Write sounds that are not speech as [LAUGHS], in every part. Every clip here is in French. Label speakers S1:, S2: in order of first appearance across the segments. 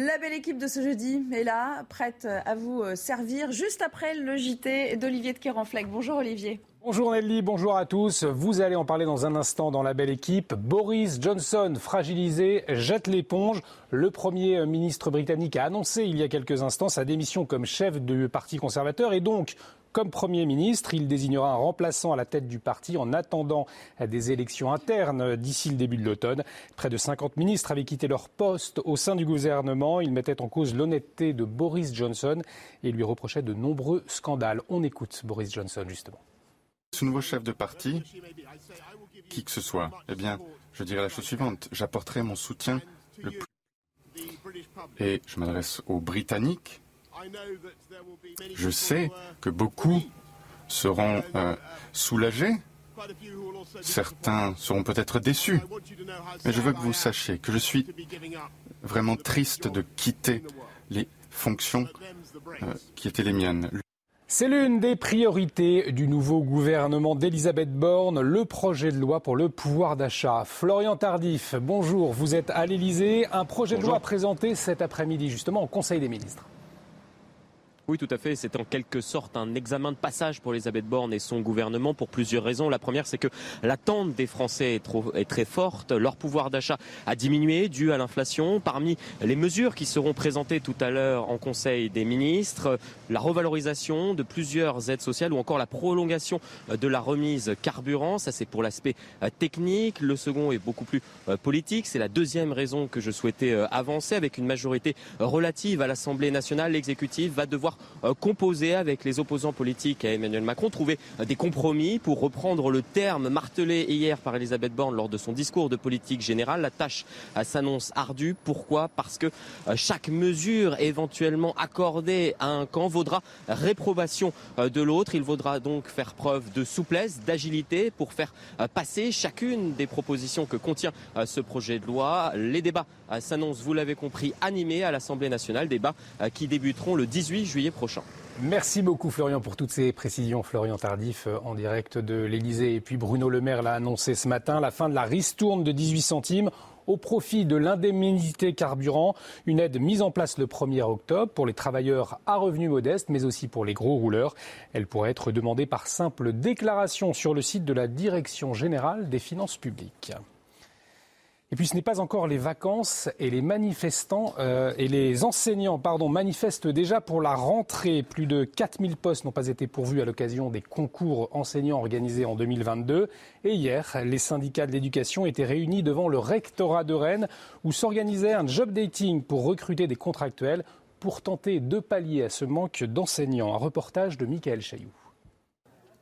S1: La belle équipe de ce jeudi est là, prête à vous euh, servir juste après le JT d'Olivier de Kerenfleck. Bonjour Olivier.
S2: Bonjour Nelly, bonjour à tous. Vous allez en parler dans un instant dans la belle équipe. Boris Johnson, fragilisé, jette l'éponge. Le Premier ministre britannique a annoncé il y a quelques instants sa démission comme chef du Parti conservateur et donc comme Premier ministre, il désignera un remplaçant à la tête du parti en attendant des élections internes d'ici le début de l'automne. Près de 50 ministres avaient quitté leur poste au sein du gouvernement. Ils mettaient en cause l'honnêteté de Boris Johnson et lui reprochaient de nombreux scandales. On écoute Boris Johnson justement.
S3: Ce nouveau chef de parti, qui que ce soit, eh bien, je dirais la chose suivante. J'apporterai mon soutien le plus. Et je m'adresse aux Britanniques. Je sais que beaucoup seront euh, soulagés. Certains seront peut-être déçus. Mais je veux que vous sachiez que je suis vraiment triste de quitter les fonctions euh, qui étaient les miennes.
S2: C'est l'une des priorités du nouveau gouvernement d'Elisabeth Borne, le projet de loi pour le pouvoir d'achat. Florian Tardif, bonjour, vous êtes à l'Elysée. Un projet de loi présenté cet après-midi justement au Conseil des ministres.
S4: Oui, tout à fait. C'est en quelque sorte un examen de passage pour Elisabeth Borne et son gouvernement pour plusieurs raisons. La première, c'est que l'attente des Français est, trop, est très forte. Leur pouvoir d'achat a diminué dû à l'inflation. Parmi les mesures qui seront présentées tout à l'heure en Conseil des ministres, la revalorisation de plusieurs aides sociales ou encore la prolongation de la remise carburant. Ça, c'est pour l'aspect euh, technique. Le second est beaucoup plus euh, politique. C'est la deuxième raison que je souhaitais euh, avancer avec une majorité relative à l'Assemblée nationale. L'exécutif va devoir euh, composer avec les opposants politiques à Emmanuel Macron, trouver euh, des compromis pour reprendre le terme martelé hier par Elisabeth Borne lors de son discours de politique générale. La tâche euh, s'annonce ardue. Pourquoi? Parce que chaque mesure éventuellement accordée à un camp vaudra réprobation de l'autre. Il vaudra donc faire preuve de souplesse, d'agilité pour faire passer chacune des propositions que contient ce projet de loi. Les débats s'annoncent, vous l'avez compris, animés à l'Assemblée nationale, débats qui débuteront le 18 juillet
S2: Merci beaucoup Florian pour toutes ces précisions. Florian Tardif euh, en direct de l'Elysée. Et puis Bruno Le Maire l'a annoncé ce matin, la fin de la ristourne de 18 centimes au profit de l'indemnité carburant, une aide mise en place le 1er octobre pour les travailleurs à revenus modestes, mais aussi pour les gros rouleurs. Elle pourrait être demandée par simple déclaration sur le site de la Direction générale des finances publiques. Et puis ce n'est pas encore les vacances et les manifestants euh, et les enseignants pardon, manifestent déjà pour la rentrée. Plus de 4000 postes n'ont pas été pourvus à l'occasion des concours enseignants organisés en 2022. Et hier, les syndicats de l'éducation étaient réunis devant le rectorat de Rennes où s'organisait un job dating pour recruter des contractuels pour tenter de pallier à ce manque d'enseignants. Un reportage de Michael Chailloux.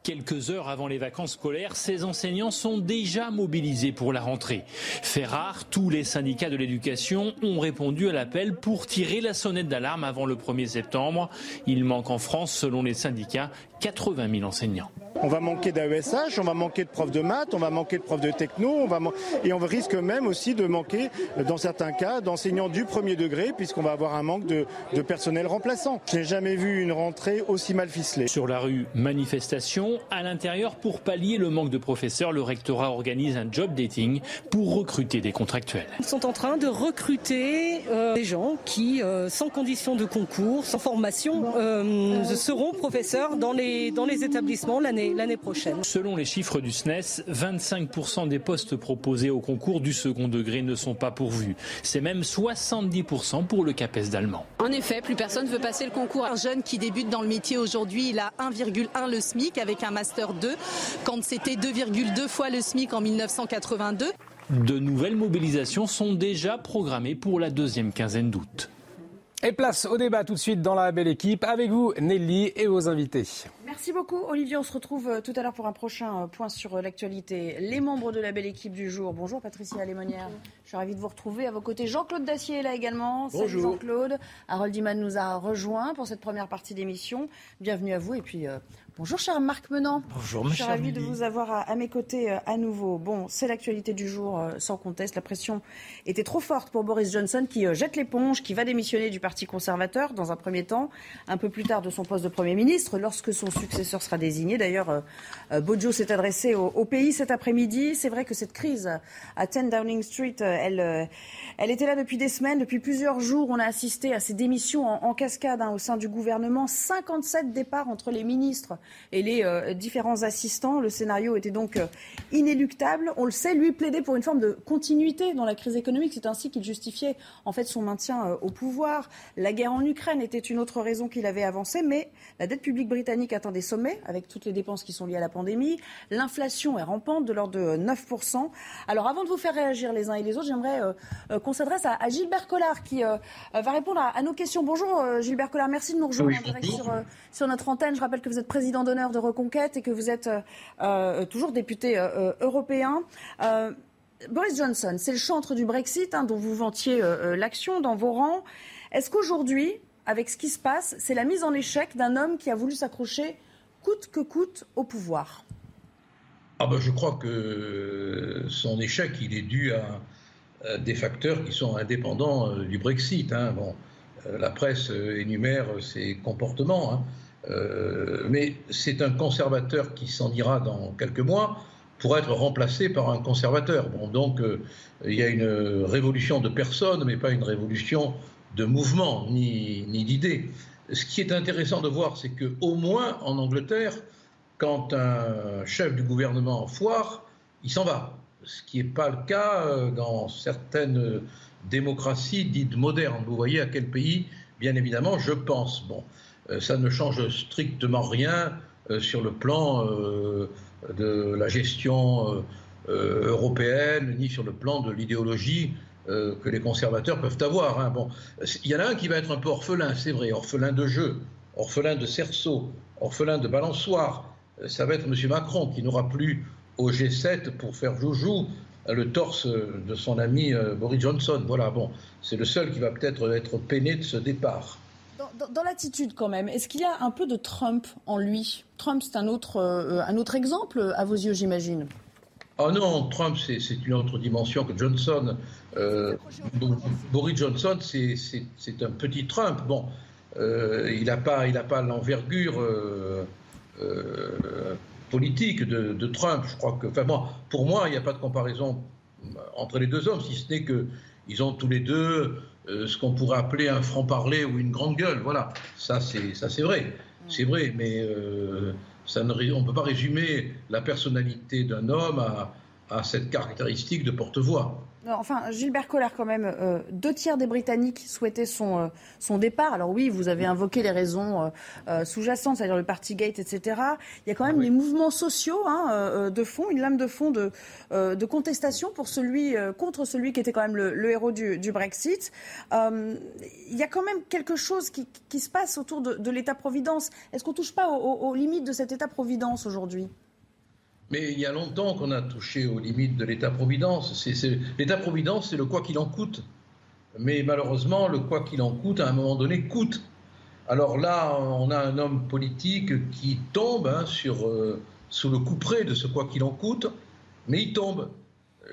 S5: Quelques heures avant les vacances scolaires, ces enseignants sont déjà mobilisés pour la rentrée. Fait rare, tous les syndicats de l'éducation ont répondu à l'appel pour tirer la sonnette d'alarme avant le 1er septembre. Il manque en France, selon les syndicats, 80 000 enseignants.
S6: On va manquer d'AESH, on va manquer de profs de maths, on va manquer de profs de techno, on va et on risque même aussi de manquer, dans certains cas, d'enseignants du premier degré, puisqu'on va avoir un manque de, de personnel remplaçant. Je n'ai jamais vu une rentrée aussi mal ficelée.
S5: Sur la rue, manifestation. À l'intérieur, pour pallier le manque de professeurs, le rectorat organise un job dating pour recruter des contractuels.
S7: Ils sont en train de recruter euh, des gens qui, euh, sans condition de concours, sans formation, euh, seront professeurs dans les, dans les établissements l'année l'année prochaine.
S5: Selon les chiffres du SNES, 25% des postes proposés au concours du second degré ne sont pas pourvus. C'est même 70% pour le CAPES d'allemand.
S8: En effet, plus personne ne veut passer le concours. Un jeune qui débute dans le métier aujourd'hui, il a 1,1 le SMIC avec un master 2, quand c'était 2,2 fois le SMIC en 1982.
S5: De nouvelles mobilisations sont déjà programmées pour la deuxième quinzaine d'août.
S2: Et place au débat tout de suite dans la belle équipe avec vous, Nelly, et vos invités.
S9: Merci beaucoup, Olivier. On se retrouve euh, tout à l'heure pour un prochain euh, point sur euh, l'actualité. Les membres de la belle équipe du jour. Bonjour, Patricia Lémonière. Je suis ravie de vous retrouver. À vos côtés, Jean-Claude Dacier est là également. Bonjour. Jean-Claude. Harold Iman nous a rejoint pour cette première partie d'émission. Bienvenue à vous. Et puis, Bonjour cher Marc Menant.
S10: Bonjour ma
S9: Je suis ravie de vous avoir à, mes côtés euh, à nouveau. Bon, c'est l'actualité du jour euh, sans conteste. La pression était trop forte pour Boris Johnson qui euh, jette l'éponge, qui va démissionner du Parti conservateur dans un premier temps, un peu plus tard de son poste de Premier ministre, lorsque son successeur sera désigné. D'ailleurs, Bojo s'est adressé au, pays cet après-midi. C'est vrai que cette crise à 10 Downing Street, elle, elle était là depuis des semaines, depuis plusieurs jours. On a assisté à ces démissions en, cascade hein, au sein du gouvernement. 57 départs entre les ministres et les euh, différents assistants. Le scénario était donc euh, inéluctable. On le sait, lui plaidait pour une forme de continuité dans la crise économique. C'est ainsi qu'il justifiait en fait son maintien euh, au pouvoir. La guerre en Ukraine était une autre raison qu'il avait avancée, mais la dette publique britannique atteint des sommets avec toutes les dépenses qui sont liées à la pandémie. L'inflation est rampante de l'ordre de 9%. Alors avant de vous faire réagir les uns et les autres, j'aimerais qu'on s'adresse à, Gilbert Collard qui va répondre à, nos questions. Bonjour Gilbert Collard, merci de nous rejoindre sur, sur notre antenne. Je rappelle que vous êtes président d'honneur de Reconquête et que vous êtes euh, euh, toujours député euh, européen. Boris Johnson, c'est le chantre du Brexit hein, dont vous vantiez l'action dans vos rangs. Est-ce qu'aujourd'hui, avec ce qui se passe, c'est la mise en échec d'un homme qui a voulu s'accrocher coûte que coûte au pouvoir?
S10: Ah ben, Je crois que son échec, il est dû à, des facteurs qui sont indépendants du Brexit. Hein. Bon, la presse énumère ses comportements. Hein. Euh, mais c'est un conservateur qui s'en ira dans quelques mois pour être remplacé par un conservateur. Bon, donc euh, il y a une révolution de personnes, mais pas une révolution de mouvement ni, ni d'idées. Ce qui est intéressant de voir, c'est qu'au moins en Angleterre, quand un chef du gouvernement foire, il s'en va. Ce qui n'est pas le cas euh, dans certaines démocraties dites modernes. Vous voyez à quel pays, bien évidemment, je pense. Bon. Euh, ça ne change strictement rien euh, sur le plan euh, de la gestion européenne, ni sur le plan de l'idéologie que les conservateurs peuvent avoir. Hein. Il y en a un qui va être un peu orphelin, c'est vrai, orphelin de jeu, orphelin de cerceau, orphelin de balançoire. Ça va être M. Macron qui n'aura plus au G7 pour faire joujou le torse de son ami Boris Johnson. Voilà, bon, c'est le seul qui va peut-être être peiné de ce départ.
S9: Dans, l'attitude quand même, est-ce qu'il y a un peu de Trump en lui? Trump, c'est un autre, euh, un autre exemple à vos yeux, j'imagine
S10: Oh non, Trump, c'est une autre dimension que Johnson. Euh, Boris Johnson, c'est un petit Trump. Bon, euh, il n'a pas, l'envergure politique de, Trump. Je crois que, enfin, bon, pour moi, il n'y a pas de comparaison entre les deux hommes, si ce n'est qu'ils ont tous les deux euh, ce qu'on pourrait appeler un franc-parler ou une grande gueule. Voilà, ça c'est ça c'est vrai, c'est vrai, mais euh, ça ne, on ne peut pas résumer la personnalité d'un homme à, à cette caractéristique de porte-voix.
S9: Enfin, Gilbert Collard, quand même, euh, deux tiers des Britanniques souhaitaient son, euh, son départ. Alors oui, vous avez invoqué les raisons euh, sous-jacentes, c'est-à-dire le Partygate, etc. Il y a quand même les mouvements sociaux hein, de fond, une lame de fond de, de contestation pour celui, contre celui qui était quand même le, héros du, Brexit. il y a quand même quelque chose qui, qui se passe autour de, de l'État-providence. Est-ce qu'on ne touche pas aux limites de cet État-providence aujourd'hui?
S10: Mais il y a longtemps qu'on a touché aux limites de l'État-providence. L'État-providence, c'est le quoi qu'il en coûte. Mais malheureusement, le quoi qu'il en coûte, à un moment donné, coûte. Alors là, on a un homme politique qui tombe hein, sur, euh, sous le coup près de ce quoi qu'il en coûte, mais il tombe.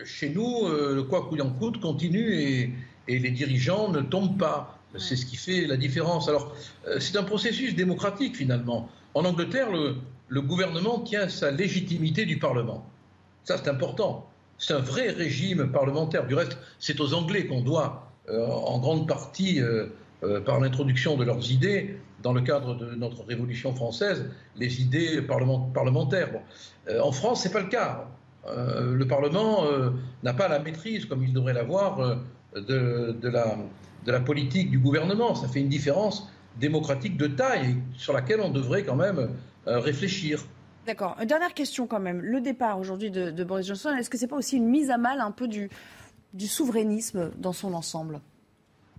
S10: Chez nous, euh, le quoi qu'il en coûte continue et, et, les dirigeants ne tombent pas. C'est ce qui fait la différence. Alors, euh, c'est un processus démocratique finalement. En Angleterre, le, le gouvernement tient sa légitimité du Parlement. Ça, c'est important. C'est un vrai régime parlementaire. Du reste, c'est aux Anglais qu'on doit, euh, en grande partie, euh, euh, par l'introduction de leurs idées, dans le cadre de notre Révolution française, les idées parlementaires. en France, ce n'est pas le cas. le Parlement n'a pas la maîtrise, comme il devrait l'avoir, de, la, de la politique du gouvernement. Ça fait une différence démocratique de taille sur laquelle on devrait quand même réfléchir.
S9: D'accord. Une dernière question quand même. Le départ aujourd'hui de, Boris Johnson, est-ce que ce n'est pas aussi une mise à mal un peu du, du souverainisme dans son ensemble?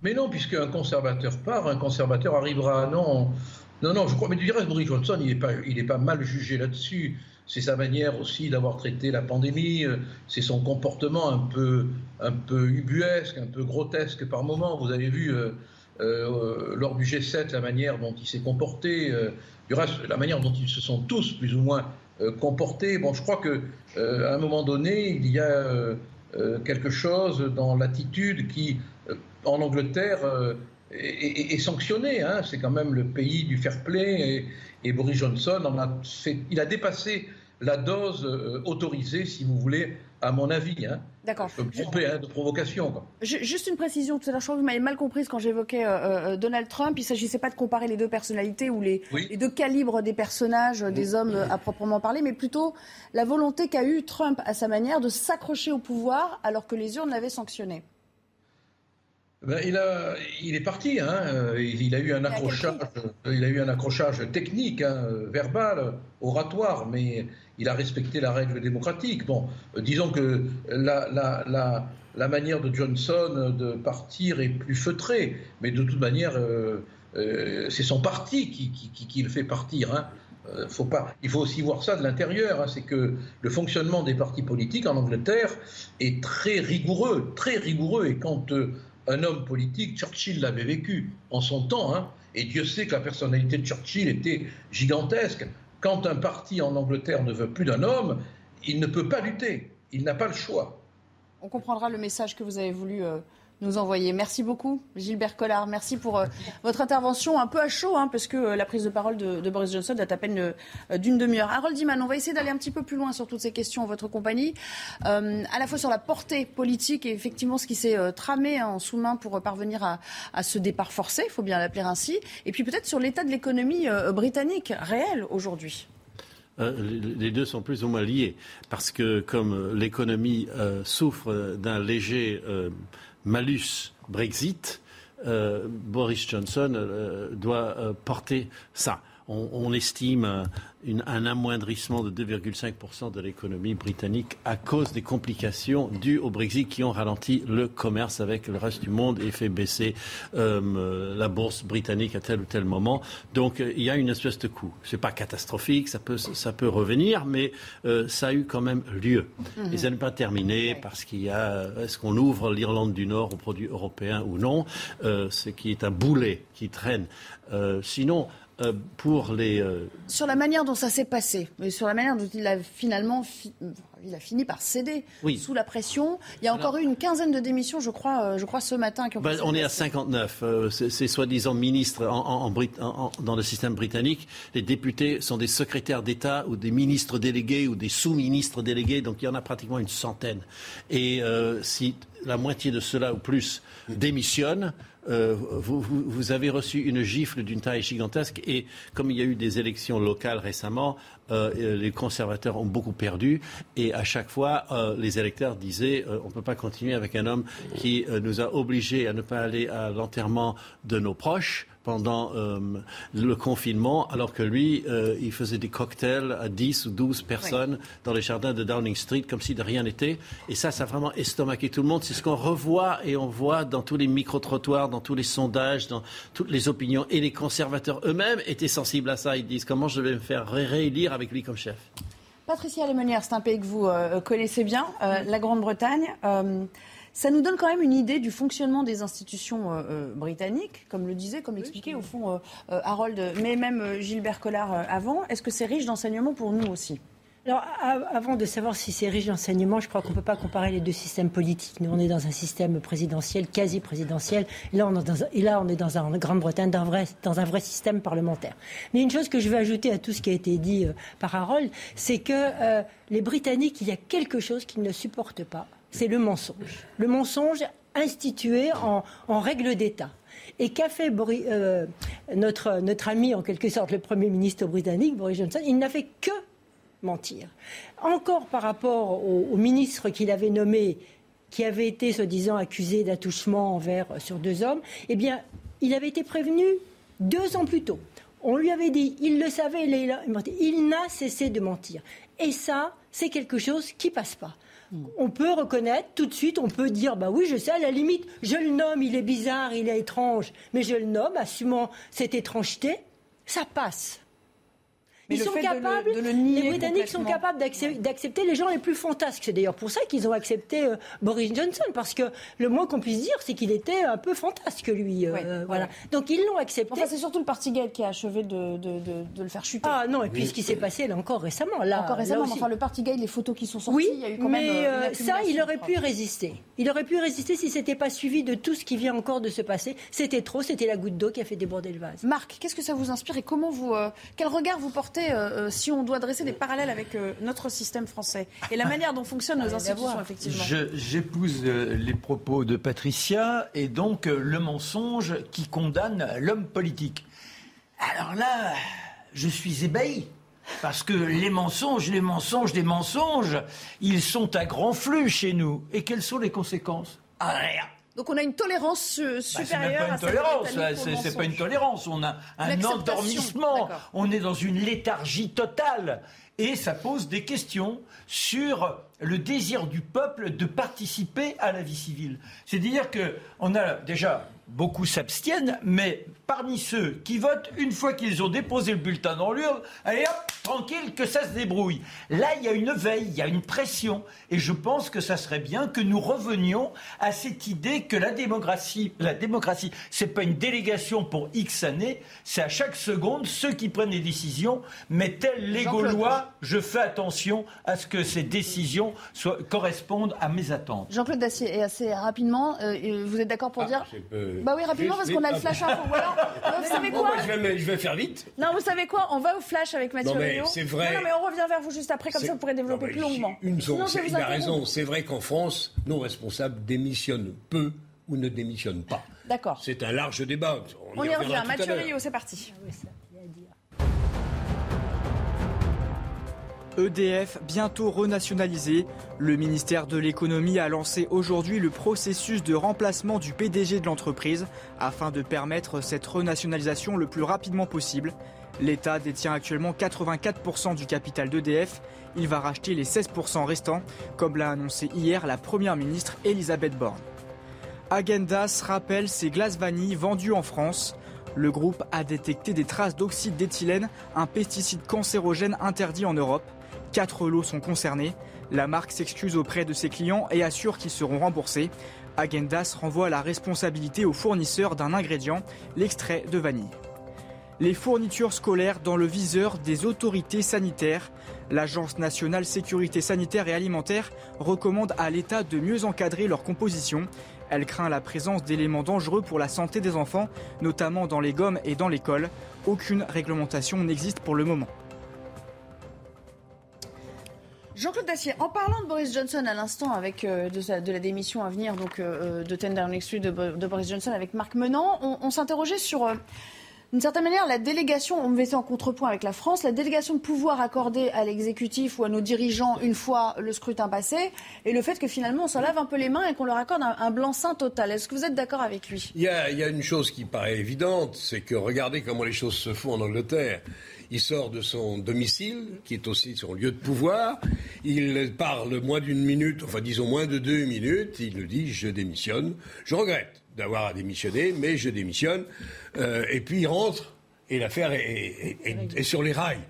S10: Mais non, puisqu'un conservateur part, un conservateur arrivera. Non, Non, non, je crois, mais du reste, Boris Johnson, il n'est pas, il pas mal jugé là-dessus. C'est sa manière aussi d'avoir traité la pandémie, euh, c'est son comportement un peu, un peu ubuesque, un peu grotesque par moments. Vous avez vu euh, euh, lors du G7 la manière dont il s'est comporté, du reste, la manière dont ils se sont tous plus ou moins comportés. Bon, je crois que à un moment donné, il y a quelque chose dans l'attitude qui, en Angleterre, est, sanctionné. Hein. C'est quand même le pays du fair play. Et, Boris Johnson en a fait, il a dépassé la dose euh, autorisée, si vous voulez, à mon avis. Hein.
S9: D'accord.
S10: Je peux me tromper hein, de provocation.
S9: Juste une précision, tout à l'heure, je crois que vous m'avez mal comprise quand j'évoquais euh, euh, Donald Trump. Il ne s'agissait pas de comparer les deux personnalités ou les, deux calibres des personnages, des hommes à proprement parler, mais plutôt la volonté qu'a eu Trump à sa manière de s'accrocher au pouvoir alors que les urnes l'avaient sanctionné.
S10: Ben, il, a, il est parti. Hein. Euh, il, a eu un accrochage, il a eu un accrochage technique, hein, verbal, oratoire, mais il a respecté la règle démocratique. Bon, euh, disons que la, manière de Johnson de partir est plus feutrée, mais de toute manière, euh, c'est son parti qui, le fait partir. Hein. Il faut aussi voir ça de l'intérieur. Hein. c'est que le fonctionnement des partis politiques en Angleterre est très rigoureux, très rigoureux. Et quand un homme politique, Churchill l'avait vécu en son temps, hein, et Dieu sait que la personnalité de Churchill était gigantesque. Quand un parti en Angleterre ne veut plus d'un homme, il ne peut pas lutter, il n'a pas le choix.
S9: On comprendra le message que vous avez voulu euh, nous envoyer. Merci beaucoup, Gilbert Collard. Merci pour euh, votre intervention un peu à chaud, hein, parce que euh, la prise de parole de, Boris Johnson date à peine euh, d'une demi-heure. Harold Diman, on va essayer d'aller un petit peu plus loin sur toutes ces questions en votre compagnie, à la fois sur la portée politique et effectivement ce qui s'est tramé en sous-main pour parvenir à, à, ce départ forcé, il faut bien l'appeler ainsi, et puis peut-être sur l'état de l'économie britannique réelle aujourd'hui.
S11: les deux sont plus ou moins liés, parce que comme l'économie souffre d'un léger malus Brexit, euh, Boris Johnson euh, doit euh, porter ça. On estime un amoindrissement de 2,5% de l'économie britannique à cause des complications dues au Brexit qui ont ralenti le commerce avec le reste du monde et fait baisser euh, la bourse britannique à tel ou tel moment. Donc euh, il y a une espèce de coût. Ce n'est pas catastrophique, ça peut, ça peut revenir, mais euh, ça a eu quand même lieu. Mhm. Et ça n'est pas terminé parce qu'il y a, est-ce qu'on ouvre l'Irlande du Nord aux produits européens ou non, ce qui est un boulet qui traîne. sinon, euh, pour les. Euh,
S9: sur la manière dont ça s'est passé, mais sur la manière dont il a finalement il a fini par céder sous la pression. Il y a encore eu une quinzaine de démissions, je crois, euh, je crois ce matin.
S11: Qui ont bah, on est à 59. ces soi-disant ministres en, en, dans le système britannique, les députés sont des secrétaires d'État ou des ministres délégués ou des sous-ministres délégués, donc il y en a pratiquement une centaine. Et si la moitié de cela ou plus démissionnent, euh, vous, avez reçu une gifle d'une taille gigantesque et comme il y a eu des élections locales récemment, euh, les conservateurs ont beaucoup perdu et à chaque fois, euh, les électeurs disaient on ne peut pas continuer avec un homme qui nous a obligés à ne pas aller à l'enterrement de nos proches pendant euh, le confinement, alors que lui, euh, il faisait des cocktails à 10 ou 12 personnes dans les jardins de Downing Street, comme si de rien n'était. Et ça, ça a vraiment estomaqué tout le monde. C'est ce qu'on revoit et on voit dans tous les micro-trottoirs, dans tous les sondages, dans toutes les opinions. Et les conservateurs eux-mêmes étaient sensibles à ça. Ils disent comment je vais me faire réélire avec lui comme chef?
S9: Patricia Lemonnière, c'est un pays que vous euh, connaissez bien, la Grande-Bretagne. Ça nous donne quand même une idée du fonctionnement des institutions euh, euh, britanniques, comme le disait, comme l'expliquait au fond euh, Harold, mais même Gilbert Collard avant. Est-ce que c'est riche d'enseignements pour nous aussi?
S12: Alors, avant de savoir si c'est riche d'enseignements, je crois qu'on ne peut pas comparer les deux systèmes politiques. Nous, on est dans un système présidentiel, quasi présidentiel. Et là, on est dans, et là, on est dans un, en Grande-Bretagne, dans, dans, un vrai système parlementaire. Mais une chose que je veux ajouter à tout ce qui a été dit par Harold, c'est que les Britanniques, il y a quelque chose qu'ils ne supportent pas c'est le mensonge. Le mensonge institué en, règle d'État. Et qu'a fait euh, notre, ami, en quelque sorte, le Premier ministre britannique, Boris Johnson? Il n'a fait que mentir. Encore par rapport au, ministre qu'il avait nommé, qui avait été, soi-disant, accusé d'attouchement envers euh, sur deux hommes, eh bien, il avait été prévenu deux ans plus tôt. On lui avait dit, il le savait, il n'a cessé de mentir. Et ça, c'est quelque chose qui passe pas on peut reconnaître tout de suite, on peut dire, bah oui, je sais, à la limite, je le nomme, il est bizarre, il est étrange, mais je le nomme, assumant cette étrangeté. ça passe.
S9: Mais
S12: Ils sont
S9: fait de le-
S12: capables,
S9: de le nier
S12: les Britanniques sont capables d'accep- d'accepter les gens les plus fantasques. C'est d'ailleurs pour ça qu'ils ont accepté euh, Boris Johnson, parce que le moins qu'on puisse dire, c'est qu'il était un peu fantasque, lui. euh,
S9: Ouais,
S12: voilà.
S9: ouais.
S12: Donc ils l'ont accepté.
S9: Enfin, c'est surtout le parti gay qui a achevé de, de, de, de le faire chuter.
S12: Ah non, et puis ce qui s'est passé là encore récemment. Là,
S9: Encore
S12: là
S9: récemment, mais
S12: aussi.
S9: enfin, le parti gay, les photos qui sont sorties,
S12: Oui,
S9: il y a eu quand
S12: mais
S9: même. euh,
S12: euh, ça, il aurait pu résister. Il aurait pu résister si c'était pas suivi de tout ce qui vient encore de se passer. C'était trop, c'était la goutte d'eau qui a fait déborder le vase.
S9: Marc, qu'est-ce que ça vous inspire et comment vous, euh, quel regard vous portez euh, euh, si on doit dresser des parallèles avec euh, notre système français et la [LAUGHS] manière dont fonctionnent nos institutions, effectivement
S13: J'épouse euh, les propos de Patricia et donc euh, le mensonge qui condamne l'homme politique. Alors là, je suis ébahi. Parce que les mensonges, les mensonges, des mensonges, ils sont à grand flux chez nous. Et quelles sont les conséquences? Ah, Rien.
S9: Donc on a une tolérance euh,
S13: Bah, c'est même
S9: supérieure
S13: pas une tolérance, c'est pas une tolérance, on a un endormissement, on est dans une léthargie totale. Et ça pose des questions sur le désir du peuple de participer à la vie civile. C'est-à-dire que on a déjà beaucoup s'abstiennent, mais parmi ceux qui votent, une fois qu'ils ont déposé le bulletin dans l'urne, allez hop, tranquille, que ça se débrouille. Là, il y a une veille, il y a une pression, et je pense que ça serait bien que nous revenions à cette idée que la démocratie, la démocratie, c'est pas une délégation pour X années, c'est à chaque seconde ceux qui prennent les décisions, mais tels les. Gaulois, je fais attention à ce que ces décisions soient- correspondent à mes attentes.
S9: Jean-Claude Dacier, et assez rapidement, euh, vous êtes d'accord pour dire
S14: Euh,
S9: Bah oui, rapidement, parce qu'on a le flash info. Ou euh, vous savez
S14: Bon,
S9: quoi
S14: bah, je, vais, me- je vais faire vite.
S9: Non, vous savez quoi? On va au flash avec Mathieu
S14: Non, mais c'est vrai.
S9: Non, non, mais on revient vers vous juste après, comme ça vous pourrez développer
S14: Non, mais
S9: plus longuement.
S14: Une
S9: Sinon,
S14: c'est-
S9: vous
S14: il a raison. C'est vrai qu'en France, nos responsables démissionnent peu ou ne démissionnent pas.
S9: D'accord.
S14: C'est un large débat.
S9: On y revient. Mathieu. Reynaud, c'est parti.
S15: EDF bientôt renationalisé. Le ministère de l'économie a lancé aujourd'hui le processus de remplacement du PDG de l'entreprise afin de permettre cette renationalisation le plus rapidement possible. L'État détient actuellement 84% du capital d'EDF. Il va racheter les 16% restants, comme l'a annoncé hier la Première ministre Elisabeth Borne. Agendas rappelle ses glaces vanille vendues en France. Le groupe a détecté des traces d'oxyde d'éthylène, un pesticide cancérogène interdit en Europe. Quatre lots sont concernés. La marque s'excuse auprès de ses clients et assure qu'ils seront remboursés. Agendas renvoie la responsabilité au fournisseur d'un ingrédient, l'extrait de vanille. Les fournitures scolaires dans le viseur des autorités sanitaires. L'Agence nationale sécurité sanitaire et alimentaire recommande à l'État de mieux encadrer leur composition. Elle craint la présence d'éléments dangereux pour la santé des enfants, notamment dans les gommes et dans l'école. Aucune réglementation n'existe pour le moment.
S9: Jean-Claude Dacier, en parlant de Boris Johnson à l'instant, avec euh, de, de la démission à venir donc euh, de Ten Downing Street de, de Boris Johnson avec Marc Menant, on, s'interrogeait sur, euh, d'une certaine manière, la délégation, on me mettait en contrepoint avec la France, la délégation de pouvoir accordée à l'exécutif ou à nos dirigeants une fois le scrutin passé, et le fait que finalement on s'en lave un peu les mains et qu'on leur accorde un, blanc-seing total. Est-ce que vous êtes d'accord avec lui?
S14: Il y a une chose qui paraît évidente, c'est que regardez comment les choses se font en Angleterre. Il sort de son domicile, qui est aussi son lieu de pouvoir. Il parle moins d'une minute, enfin disons moins de deux minutes. Il nous dit je démissionne. Je regrette d'avoir à démissionner, mais je démissionne. Euh, et puis il rentre et l'affaire est, est- est- est sur les rails.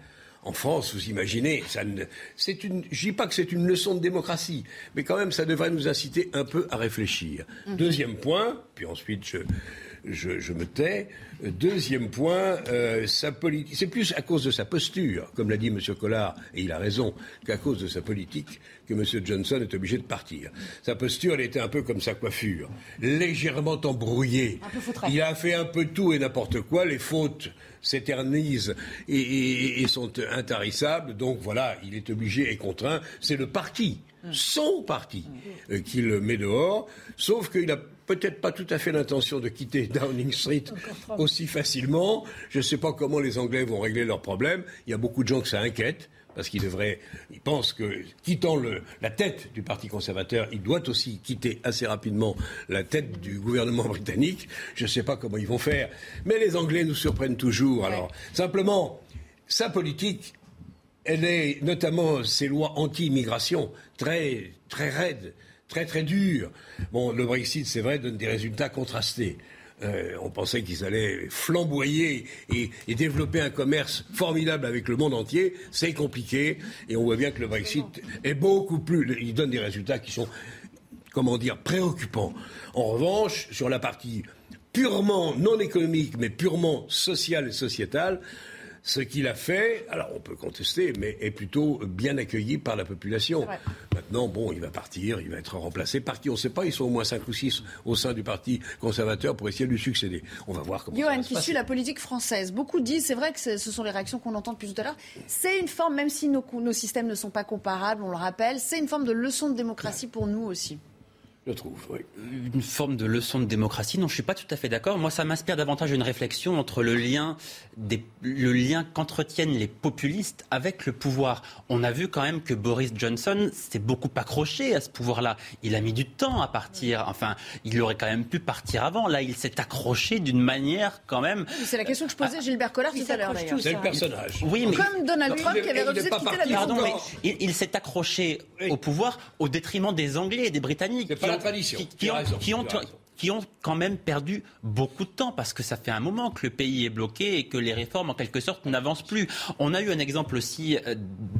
S14: En France, vous imaginez, ça ne- c'est une, je dis pas que c'est une leçon de démocratie, mais quand même, ça devrait nous inciter un peu à réfléchir.
S16: Mhm.
S14: Deuxième point, puis ensuite je, je, je me tais. Euh, Deuxième point, euh, sa politique. C'est plus à cause de sa posture, comme l'a dit M. Collard, et il a raison, qu'à cause de sa politique que M. Johnson est obligé de partir. Sa posture, elle était un peu comme sa coiffure, légèrement embrouillée. Il a fait un peu tout et n'importe quoi. Les fautes s'éternisent et, et- et sont intarissables. Donc voilà, il est obligé et contraint. C'est le parti, son parti, euh, qui le met dehors. Sauf qu'il a peut-être pas tout à fait l'intention de quitter [LAUGHS] Downing Street aussi facilement. Je ne sais pas comment les Anglais vont régler leurs problèmes. Il y a beaucoup de gens que ça inquiète. Parce qu'ils devraient, ils pensent que, quittant le, la tête du Parti conservateur, il doit aussi quitter assez rapidement la tête du gouvernement [LAUGHS] britannique. Je ne sais pas comment ils vont faire. Mais les Anglais nous surprennent toujours. Alors, simplement, sa politique, elle est notamment ces lois anti-immigration très, très raides, très très dures. Bon, le Brexit, c'est vrai, donne des résultats contrastés. Euh, on pensait qu'ils allaient flamboyer et, et, développer un commerce formidable avec le monde entier. C'est compliqué et on voit bien que le Brexit est beaucoup plus. Il donne des résultats qui sont, comment dire, préoccupants. En revanche, sur la partie purement non économique, mais purement sociale et sociétale, ce qu'il a fait, alors on peut contester, mais est plutôt bien accueilli par la population. Maintenant, bon, il va partir, il va être remplacé par qui On ne sait pas, ils sont au moins 5 ou 6 au sein du Parti conservateur pour essayer de lui succéder. On va voir comment
S1: Johan,
S14: ça va se
S1: qui suit la politique française, beaucoup disent, c'est vrai que ce sont les réactions qu'on entend depuis tout à l'heure, c'est une forme, même si nos, nos systèmes ne sont pas comparables, on le rappelle, c'est une forme de leçon de démocratie pour nous aussi.
S14: Je trouve, oui.
S17: Une forme de leçon de démocratie. Non, je suis pas tout à fait d'accord. Moi, ça m'inspire davantage une réflexion entre le lien, des, le lien qu'entretiennent les populistes avec le pouvoir. On a vu quand même que Boris Johnson s'est beaucoup accroché à ce pouvoir-là. Il a mis du temps à partir. Enfin, il aurait quand même pu partir avant. Là, il s'est accroché d'une manière quand même.
S1: C'est la question que je posais à Gilbert Collard tout à l'heure.
S14: C'est le personnage.
S17: Oui, mais
S1: Comme Donald Trump qui avait refusé de quitter la.
S17: Pardon, mais il, il s'est accroché au pouvoir au détriment des Anglais et des Britanniques.
S14: La tradition.
S17: Qui, qui ont, qui ont-. Qui ont quand même perdu beaucoup de temps parce que ça fait un moment que le pays est bloqué et que les réformes en quelque sorte n'avancent plus. On a eu un exemple aussi euh,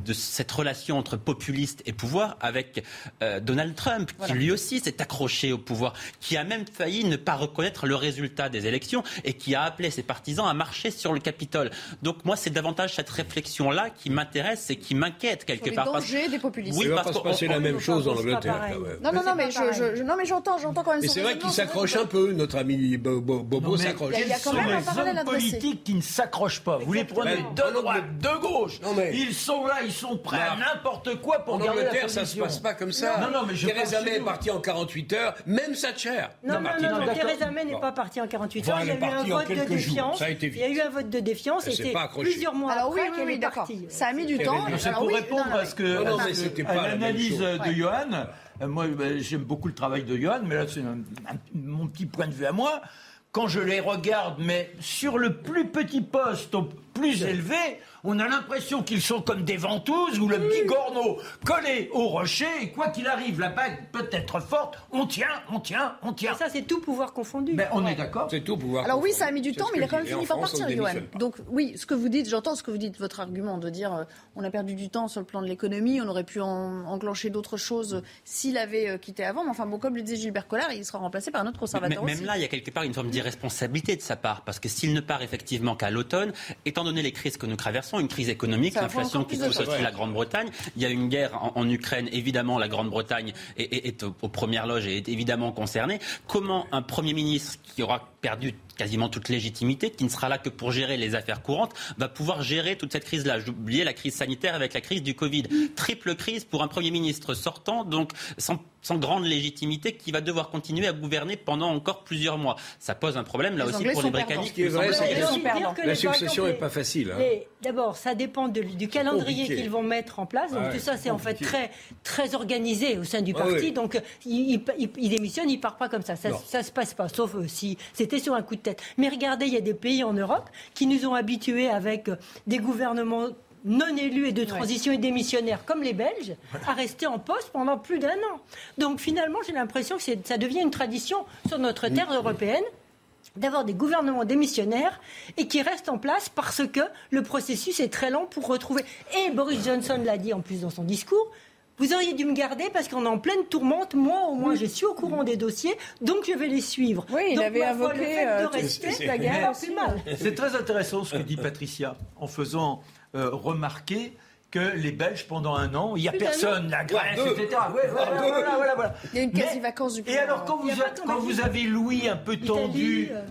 S17: de cette relation entre populistes et pouvoir avec euh, Donald Trump qui lui aussi s'est accroché au pouvoir, qui a même failli ne pas reconnaître le résultat des élections et qui a appelé ses partisans à marcher sur le Capitole. Donc moi c'est davantage cette réflexion là qui m'intéresse et qui m'inquiète quelque
S1: Sur les
S17: part. parce-
S1: dangers des populistes.
S17: Oui,
S14: Il va
S17: parce
S14: pas se passer
S17: on-
S14: la même chose en Angleterre.
S17: pareil.
S14: quand même.
S1: Non, non, non, mais, je, je- je- non, mais j'entends, j'entends quand même
S14: Mais
S1: son
S14: c'est vrai
S1: raisonnement,
S14: qu'il
S1: c'est vrai
S14: s'accroche un peu, notre ami Bo- Bo- Bobo s'accroche.
S1: Il y a quand même un parallèle
S13: politiques qui ne s'accrochent pas. Vous les prenez de
S14: en
S13: droite, de gauche. Ils sont là, ils sont prêts à n'importe quoi pour
S14: En
S13: garder la
S14: Angleterre, ça se passe pas comme ça.
S13: Non, non, mais je
S14: Theresa May est partie en 48 heures, même Thatcher.
S12: Non, non, non. Theresa May n'est pas partie en 48
S14: Bon,
S12: heures. Il y a eu un
S14: en
S12: vote de défiance. Il y a eu un vote de défiance
S14: accrochée.
S12: plusieurs mois
S1: Alors oui,
S12: après
S1: oui,
S12: qu'elle
S1: oui,
S12: est
S1: d'accord.
S12: partie.
S1: Ça a mis du temps.
S13: C'est
S1: Alors
S13: pour
S1: oui,
S13: répondre à ce que
S14: c'était
S13: l'analyse de. Johan. Euh, Moi, ben, j'aime beaucoup le travail de Johan, mais là, c'est mon petit point de vue à moi. Quand je les regarde, mais sur le plus petit poste, au plus élevé, on a l'impression qu'ils sont comme des ventouses ou le bigorneau collé au rocher. Et quoi qu'il arrive, la bague peut être forte. On tient, on tient, on tient.
S12: Ça, c'est tout pouvoir confondu.
S13: On est d'accord.
S14: C'est tout pouvoir.
S1: Alors oui, ça a mis du temps, mais il a quand même fini par partir, Johan. Donc oui, ce que vous dites, j'entends ce que vous dites, votre argument de dire euh, on a perdu du temps sur le plan de l'économie, on aurait pu en- enclencher d'autres choses s'il avait euh, quitté avant. Mais enfin bon, comme le disait Gilbert Collard, il sera remplacé par un autre conservateur
S17: Mais-
S1: aussi.
S17: Même là, il y a quelque part une forme d'irresponsabilité de sa part, parce que s'il ne part effectivement qu'à l'automne, étant donné les crises que nous traversons, une crise économique, l'inflation qui touche aussi la Grande-Bretagne, il y a une guerre en, en Ukraine, évidemment la Grande-Bretagne est, est- est aux, aux premières loges et est évidemment concernée. Comment un Premier ministre qui aura perdu quasiment toute légitimité, qui ne sera là que pour gérer les affaires courantes, va pouvoir gérer toute cette crise-là. J'oubliais la crise sanitaire avec la crise du Covid. Triple crise pour un Premier ministre sortant, donc sans, sans grande légitimité, qui va devoir continuer à gouverner pendant encore plusieurs mois. Ça pose un problème là
S1: Les
S17: aussi
S1: Anglais
S17: pour les. Britanniques.
S14: Ce qui est vrai, que la succession n'est pas facile. hein.
S12: D'abord, ça dépend de- du calendrier qu'ils vont mettre en place. Donc
S14: Ouais,
S12: tout ça, c'est en fait très, très organisé au sein du
S14: Ah
S12: parti.
S14: oui.
S12: Donc il, il, il- il démissionne, il part pas comme ça. Ça, ça se passe pas, sauf euh, si c'était sur un coup de Mais regardez, il y a des pays en Europe qui nous ont habitués avec euh, des gouvernements non élus et de transition et démissionnaires comme les Belges à rester en poste pendant plus d'un an. Donc finalement, j'ai l'impression que ça devient une tradition sur notre terre européenne d'avoir des gouvernements démissionnaires et qui restent en place parce que le processus est très lent pour retrouver. Et Boris Johnson l'a dit en plus dans son discours. Vous auriez dû me garder parce qu'on est en pleine tourmente. Moi, au moins, je suis au courant des dossiers, donc je vais les suivre.
S1: Oui, il
S12: donc,
S1: avait invoqué, euh,
S12: de
S1: tout-
S12: rester,
S14: c'est-
S12: la guerre, c'est mal.
S13: C'est très intéressant ce que dit Patricia en faisant euh, remarquer que les Belges, pendant un an, il n'y a personne, la Grèce, etc. Ouais, voilà, voilà, voilà, voilà.
S1: Il y a une
S13: Mais-
S1: quasi-vacance du
S13: Et alors, quand vous,
S12: a
S13: quand avez Louis un peu tendu,
S12: euh,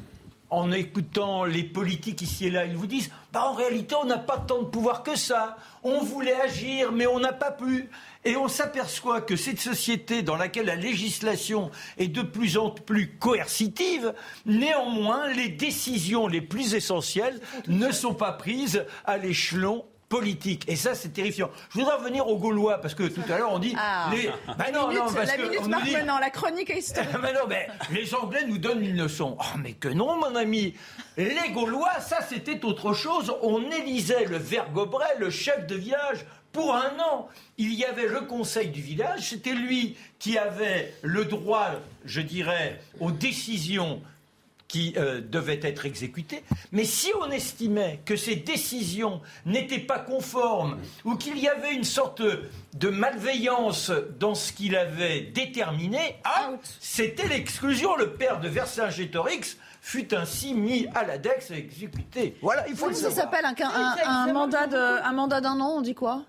S13: en écoutant les politiques ici et là, ils vous disent bah, en réalité, on n'a pas tant de pouvoir que ça. On voulait agir, mais on n'a pas pu. Et on s'aperçoit que cette société dans laquelle la législation est de plus en plus coercitive, néanmoins, les décisions les plus essentielles ne sont pas prises à l'échelon politique. Et ça, c'est terrifiant. Je voudrais revenir aux Gaulois, parce que tout à l'heure, on dit...
S1: Ah.
S13: Les...
S1: La
S13: Bah non,
S1: minute,
S13: non, parce
S1: la
S13: que
S1: minute
S13: on dit-
S1: Menant, la chronique [LAUGHS] historique.
S13: mais non, mais les Anglais nous donnent une leçon. Oh, mais que non, mon ami. Les Gaulois, ça, c'était autre chose. On élisait le vergobret, le chef de village, pour un an. Il y avait le conseil du village. C'était lui qui avait le droit, je dirais, aux décisions qui euh, devaient être exécutés. Mais si on estimait que ces décisions n'étaient pas conformes ou qu'il y avait une sorte de malveillance dans ce qu'il avait déterminé, ah, c'était l'exclusion. Le père de Vercingétorix fut ainsi mis à l'index et exécuté. Voilà, il faut
S9: Comment
S13: le
S9: ça s'appelle un, un- un mandat d'un an, on dit quoi?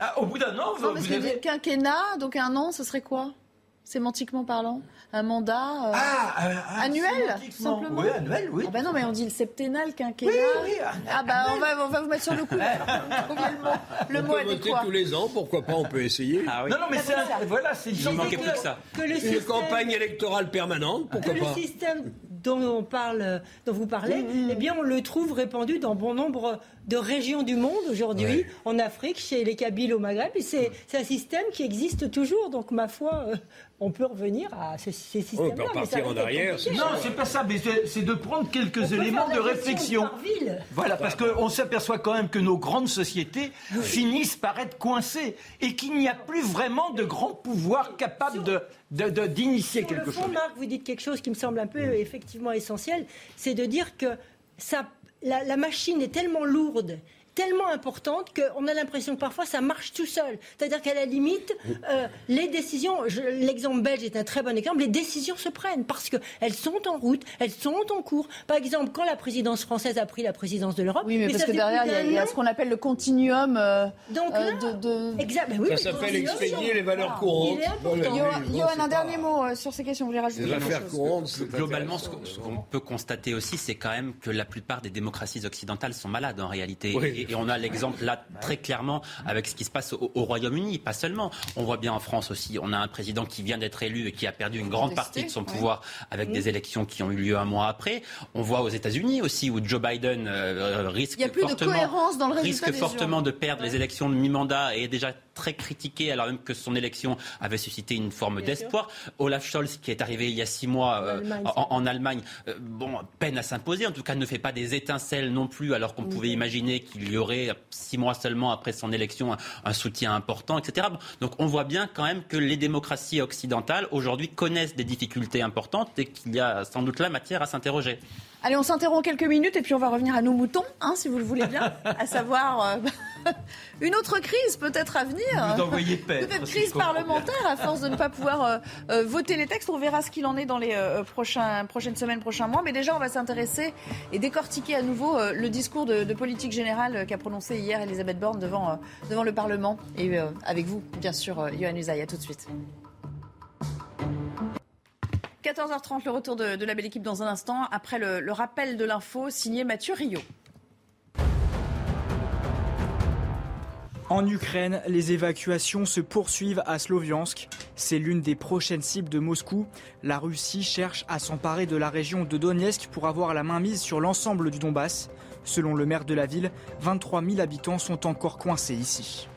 S13: Ah, au bout d'un an, vous,
S9: Non, parce
S13: vous
S9: que
S13: avez...
S9: le quinquennat, donc un an, ce serait quoi Sémantiquement parlant? Un mandat euh,
S13: ah,
S9: annuel,
S13: sémantiquement.
S9: simplement?
S13: Oui, annuel, oui.
S9: Ah bah non, mais on dit le septennal, quinquennat.
S14: Oui, oui,
S9: ah bah on va, on va vous mettre sur le coup. [LAUGHS] [LAUGHS] Le mot, le
S14: on peut voter tous les ans, pourquoi pas, on peut essayer.
S13: Non, non, mais c'est un- voilà, c'est
S11: Il manquait plus que ça.
S12: Que le
S14: Une
S12: système-
S14: campagne électorale permanente, pourquoi
S12: que le
S14: pas
S12: système dont on parle, dont vous parlez, eh bien, on le trouve répandu dans bon nombre de régions du monde aujourd'hui,
S14: Ouais.
S12: en Afrique, chez les Kabyles au Maghreb. Et c'est un système qui existe toujours. Donc, ma foi, euh, on peut revenir à ce- ces systèmes-là.
S14: peut
S12: mais ça
S14: repartir en arrière.
S13: Non, c'est pas ça, mais c'est de prendre quelques éléments de réflexion. Voilà, parce qu'on s'aperçoit quand même que nos grandes sociétés finissent par être coincées et qu'il n'y a plus vraiment de grands pouvoirs capables de- de- de- d'initier
S12: Sur
S13: quelque
S12: le fond,
S13: chose.
S12: Marc, vous dites quelque chose qui me semble un peu effectivement essentiel, c'est de dire que ça, la, la machine est tellement lourde tellement importante qu'on a l'impression que parfois ça marche tout seul. C'est-à-dire qu'à la limite, euh, les décisions, l'exemple belge est un très bon exemple, les décisions se prennent parce qu'elles sont en route, elles sont en cours. Par exemple, quand la présidence française a pris la présidence de l'Europe,
S9: Oui, mais, parce
S12: ça
S9: que derrière, il y a, y ce qu'on appelle le continuum euh,
S12: Donc
S9: euh, de, de-
S12: Exact, ben oui,
S14: Ça s'appelle expédier les valeurs
S12: Voilà.
S14: courantes.
S12: Il est important.
S14: Voilà,
S9: Johan, un
S14: pas-
S9: dernier mot euh, sur ces questions. Vous voulez rajouter
S14: courantes,
S17: Globalement, ce qu'on peut constater aussi, c'est quand même que la plupart des démocraties occidentales sont malades en réalité.
S14: Oui.
S17: Et, on a l'exemple là très clairement avec ce qui se passe au, au Royaume-Uni, pas seulement. On voit bien en France aussi, on a un président qui vient d'être élu et qui a perdu une grande partie de son pouvoir avec des élections qui ont eu lieu un mois après. On voit aux États-Unis aussi où Joe Biden euh, risque
S9: Il y a plus de
S17: fortement,
S9: cohérence dans le résultat
S17: risque
S9: des
S17: fortement
S9: urnes.
S17: de perdre les élections de mi-mandat et est déjà très critiqué alors même que son élection avait suscité une forme d'espoir. Olaf Scholz qui est arrivé il y a six mois euh,
S12: Allemagne,
S17: en, en Allemagne, euh, bon, peine à s'imposer, en tout cas ne fait pas des étincelles non plus, alors qu'on pouvait imaginer qu'il y aurait, six mois seulement après son élection, un, un soutien important, etc. Donc on voit bien quand même que les démocraties occidentales, aujourd'hui, connaissent des difficultés importantes et qu'il y a sans doute là matière à s'interroger.
S9: Allez, on s'interrompt quelques minutes et puis on va revenir à nos moutons, hein, si vous le voulez bien, à savoir euh, [LAUGHS] une autre crise peut-être à venir. [LAUGHS] Peut-être crise parlementaire à force de ne pas pouvoir euh, euh, voter les textes. On verra ce qu'il en est dans les euh, prochains, prochaines semaines, prochains mois. Mais déjà, on va s'intéresser et décortiquer à nouveau euh, le discours de, de politique générale qu'a prononcé hier Elisabeth Borne devant, devant le Parlement. Et avec vous, bien sûr, Yohann Usaï. À tout de suite. 14h30, le retour de, de la belle équipe dans un instant, après le, le rappel de l'info signé Mathieu Rio.
S15: En Ukraine, les évacuations se poursuivent à Sloviansk. C'est l'une des prochaines cibles de Moscou. La Russie cherche à s'emparer de la région de Donetsk pour avoir la main mise sur l'ensemble du Donbass. Selon le maire de la ville, 23 000 habitants sont encore coincés ici.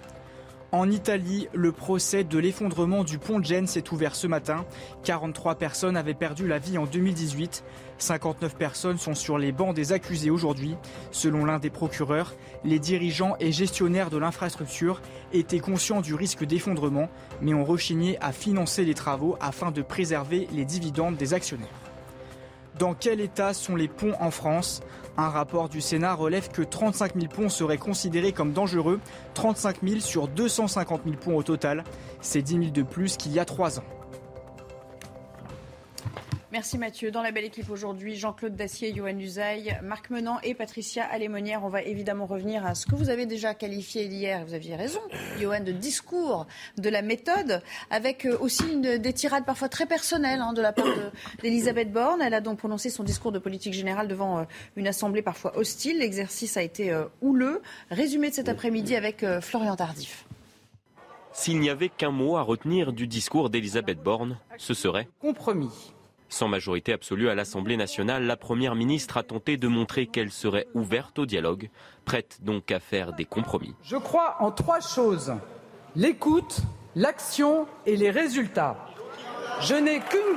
S15: En Italie, le procès de l'effondrement du pont de Gênes s'est ouvert ce matin. 43 personnes avaient perdu la vie en 2018. 59 personnes sont sur les bancs des accusés aujourd'hui. Selon l'un des procureurs, les dirigeants et gestionnaires de l'infrastructure étaient conscients du risque d'effondrement, mais ont rechigné à financer les travaux afin de préserver les dividendes des actionnaires. Dans quel état sont les ponts en France? Un rapport du Sénat relève que 35 000 ponts seraient considérés comme dangereux, 35 000 sur 250 000 ponts au total. C'est 10 000 de plus qu'il y a trois ans.
S9: Merci Mathieu. Dans la belle équipe aujourd'hui, Jean-Claude Dacier, Johan Usaï, Marc Menant et Patricia Alémonière. On va évidemment revenir à ce que vous avez déjà qualifié hier, vous aviez raison, Johan, de discours, de la méthode, avec euh, aussi une, des tirades parfois très personnelles hein, de la part de- [COUGHS] d'Elisabeth Borne. Elle a donc prononcé son discours de politique générale devant euh, une assemblée parfois hostile. L'exercice a été euh, houleux. Résumé de cet après-midi avec euh, Florian Tardif.
S4: S'il n'y avait qu'un mot à retenir du discours d'Elisabeth Borne, ce serait
S18: compromis.
S4: Sans majorité absolue à l'Assemblée nationale, la Première ministre a tenté de montrer qu'elle serait ouverte au dialogue, prête donc à faire des compromis.
S18: Je crois en trois choses l'écoute, l'action et les résultats. Je n'ai qu'une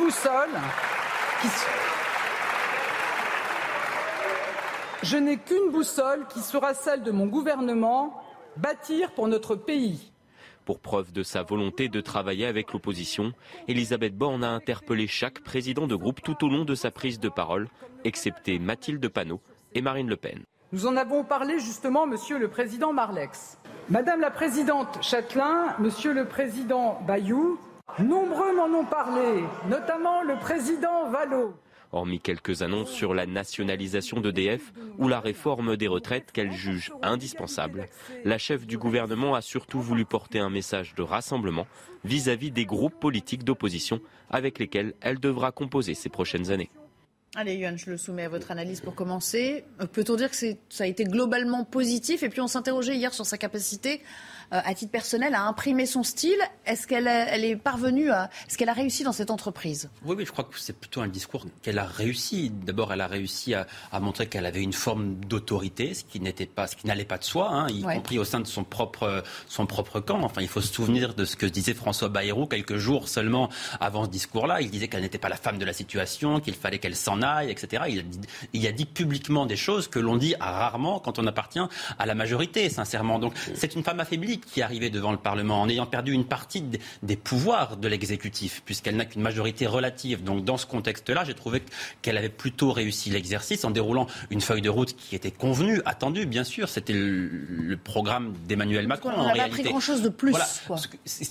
S18: boussole qui sera celle de mon gouvernement, bâtir pour notre pays.
S4: Pour preuve de sa volonté de travailler avec l'opposition, Elisabeth Borne a interpellé chaque président de groupe tout au long de sa prise de parole, excepté Mathilde Panot et Marine Le Pen.
S18: Nous en avons parlé justement, Monsieur le Président Marlex. Madame la Présidente Châtelain, Monsieur le Président Bayou, nombreux m'en ont parlé, notamment le Président Vallot.
S4: Hormis quelques annonces sur la nationalisation d'EDF ou la réforme des retraites qu'elle juge indispensable, la chef du gouvernement a surtout voulu porter un message de rassemblement vis-à-vis des groupes politiques d'opposition avec lesquels elle devra composer ces prochaines années.
S9: Allez, Yohann, je le soumets à votre analyse pour commencer. Euh, peut-on dire que ça a été globalement positif? Et puis on s'interrogeait hier sur sa capacité à titre personnel, à imprimer son style. Est-ce qu'elle elle est parvenue à. Est-ce qu'elle a réussi dans cette entreprise?
S17: Oui, oui, je crois que c'est plutôt un discours qu'elle a réussi. D'abord, elle a réussi à, montrer qu'elle avait une forme d'autorité, ce qui n'était pas, ce qui n'allait pas de soi, hein, y compris au sein de son propre, son propre camp. Enfin, il faut se souvenir de ce que disait François Bayrou quelques jours seulement avant ce discours-là. Il disait qu'elle n'était pas la femme de la situation, qu'il fallait qu'elle s'en aille, etc. Il a, dit, il a dit publiquement des choses que l'on dit rarement quand on appartient à la majorité, sincèrement. Donc, c'est une femme affaiblie qui arrivée devant le Parlement en ayant perdu une partie des pouvoirs de l'exécutif, puisqu'elle n'a qu'une majorité relative. Donc dans ce contexte-là, j'ai trouvé qu'elle avait plutôt réussi l'exercice en déroulant une feuille de route qui était convenue, attendue, bien sûr. C'était le, programme d'Emmanuel Macron.
S9: On
S17: n'a
S9: pas pris grand-chose de plus.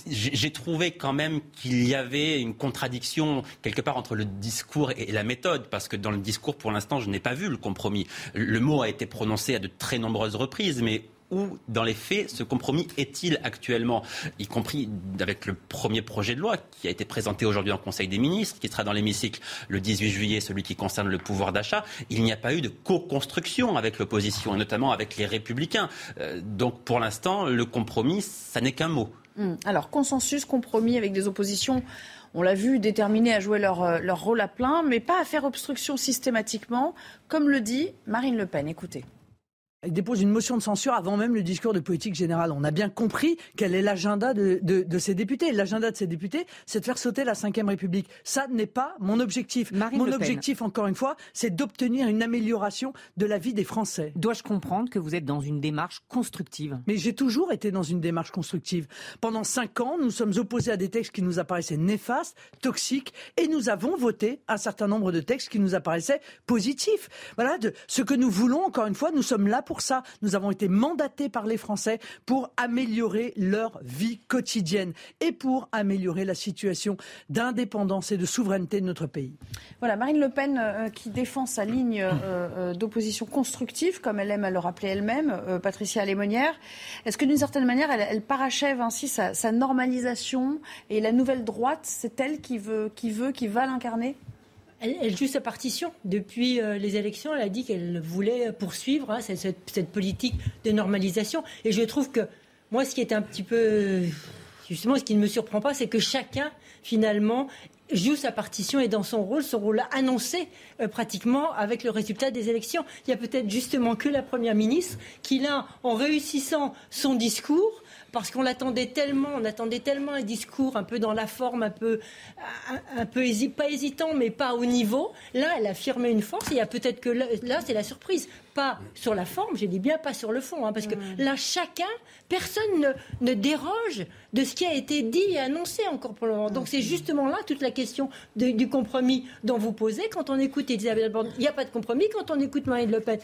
S17: J'ai trouvé quand même qu'il y avait une contradiction quelque part entre le discours et la méthode, parce que dans le discours, pour l'instant, je n'ai pas vu le compromis. Le mot a été prononcé à de très nombreuses reprises, mais où, dans les faits, ce compromis est-il actuellement, y compris avec le premier projet de loi qui a été présenté aujourd'hui en Conseil des ministres, qui sera dans l'hémicycle le 18 juillet, celui qui concerne le pouvoir d'achat. Il n'y a pas eu de co-construction avec l'opposition, et notamment avec les républicains. Euh, donc, pour l'instant, le compromis, ça n'est qu'un mot.
S9: Hmm. Alors, consensus, compromis avec des oppositions on l'a vu, déterminés à jouer euh, leur, rôle à plein, mais pas à faire obstruction systématiquement, comme le dit Marine Le Pen. Écoutez.
S19: Il dépose une motion de censure avant même le discours de politique générale. On a bien compris quel est l'agenda de, de, ces députés. L'agenda de ces députés, c'est de faire sauter la Ve République. Ça n'est pas mon objectif. mon objectif, encore une fois, c'est d'obtenir une amélioration de la vie des Français.
S20: Dois-je comprendre que vous êtes dans une démarche constructive?
S19: Mais j'ai toujours été dans une démarche constructive. Pendant cinq ans, nous sommes opposés à des textes qui nous apparaissaient néfastes, toxiques, et nous avons voté un certain nombre de textes qui nous apparaissaient positifs. Voilà, de ce que nous voulons, encore une fois, nous sommes là pour pour ça. Nous avons été mandatés par les Français pour améliorer leur vie quotidienne et pour améliorer la situation d'indépendance et de souveraineté de notre pays.
S9: Voilà, Marine Le Pen euh, qui défend sa ligne euh, euh, d'opposition constructive, comme elle aime à le rappeler elle-même, Patricia Lémonière. Est-ce que d'une certaine manière, elle, parachève ainsi sa, normalisation et la nouvelle droite, c'est elle qui veut, qui va l'incarner?
S12: Elle, joue sa partition. Depuis euh, les élections, elle a dit qu'elle voulait poursuivre hein, cette, politique de normalisation. Et je trouve que moi, ce qui est un petit peu. Justement, ce qui ne me surprend pas, c'est que chacun, finalement, joue sa partition et dans son rôle, son rôle annoncé euh, pratiquement avec le résultat des élections. Il y a peut-être justement que la Première ministre qui, là, en réussissant son discours, parce qu'on l'attendait tellement, on attendait tellement un discours un peu dans la forme, un peu, pas hésitant, mais pas au niveau. Là, elle a affirmé une force. Et il y a peut-être que là, c'est la surprise. Pas sur la forme, j'ai dit bien pas sur le fond, hein, parce que mmh. là, chacun, personne ne, déroge de ce qui a été dit et annoncé encore pour le moment. Donc c'est justement là toute la question du compromis dont vous posez. Quand on écoute Elisabeth Borne, il n'y a pas de compromis. Quand on écoute Marine Le Pen,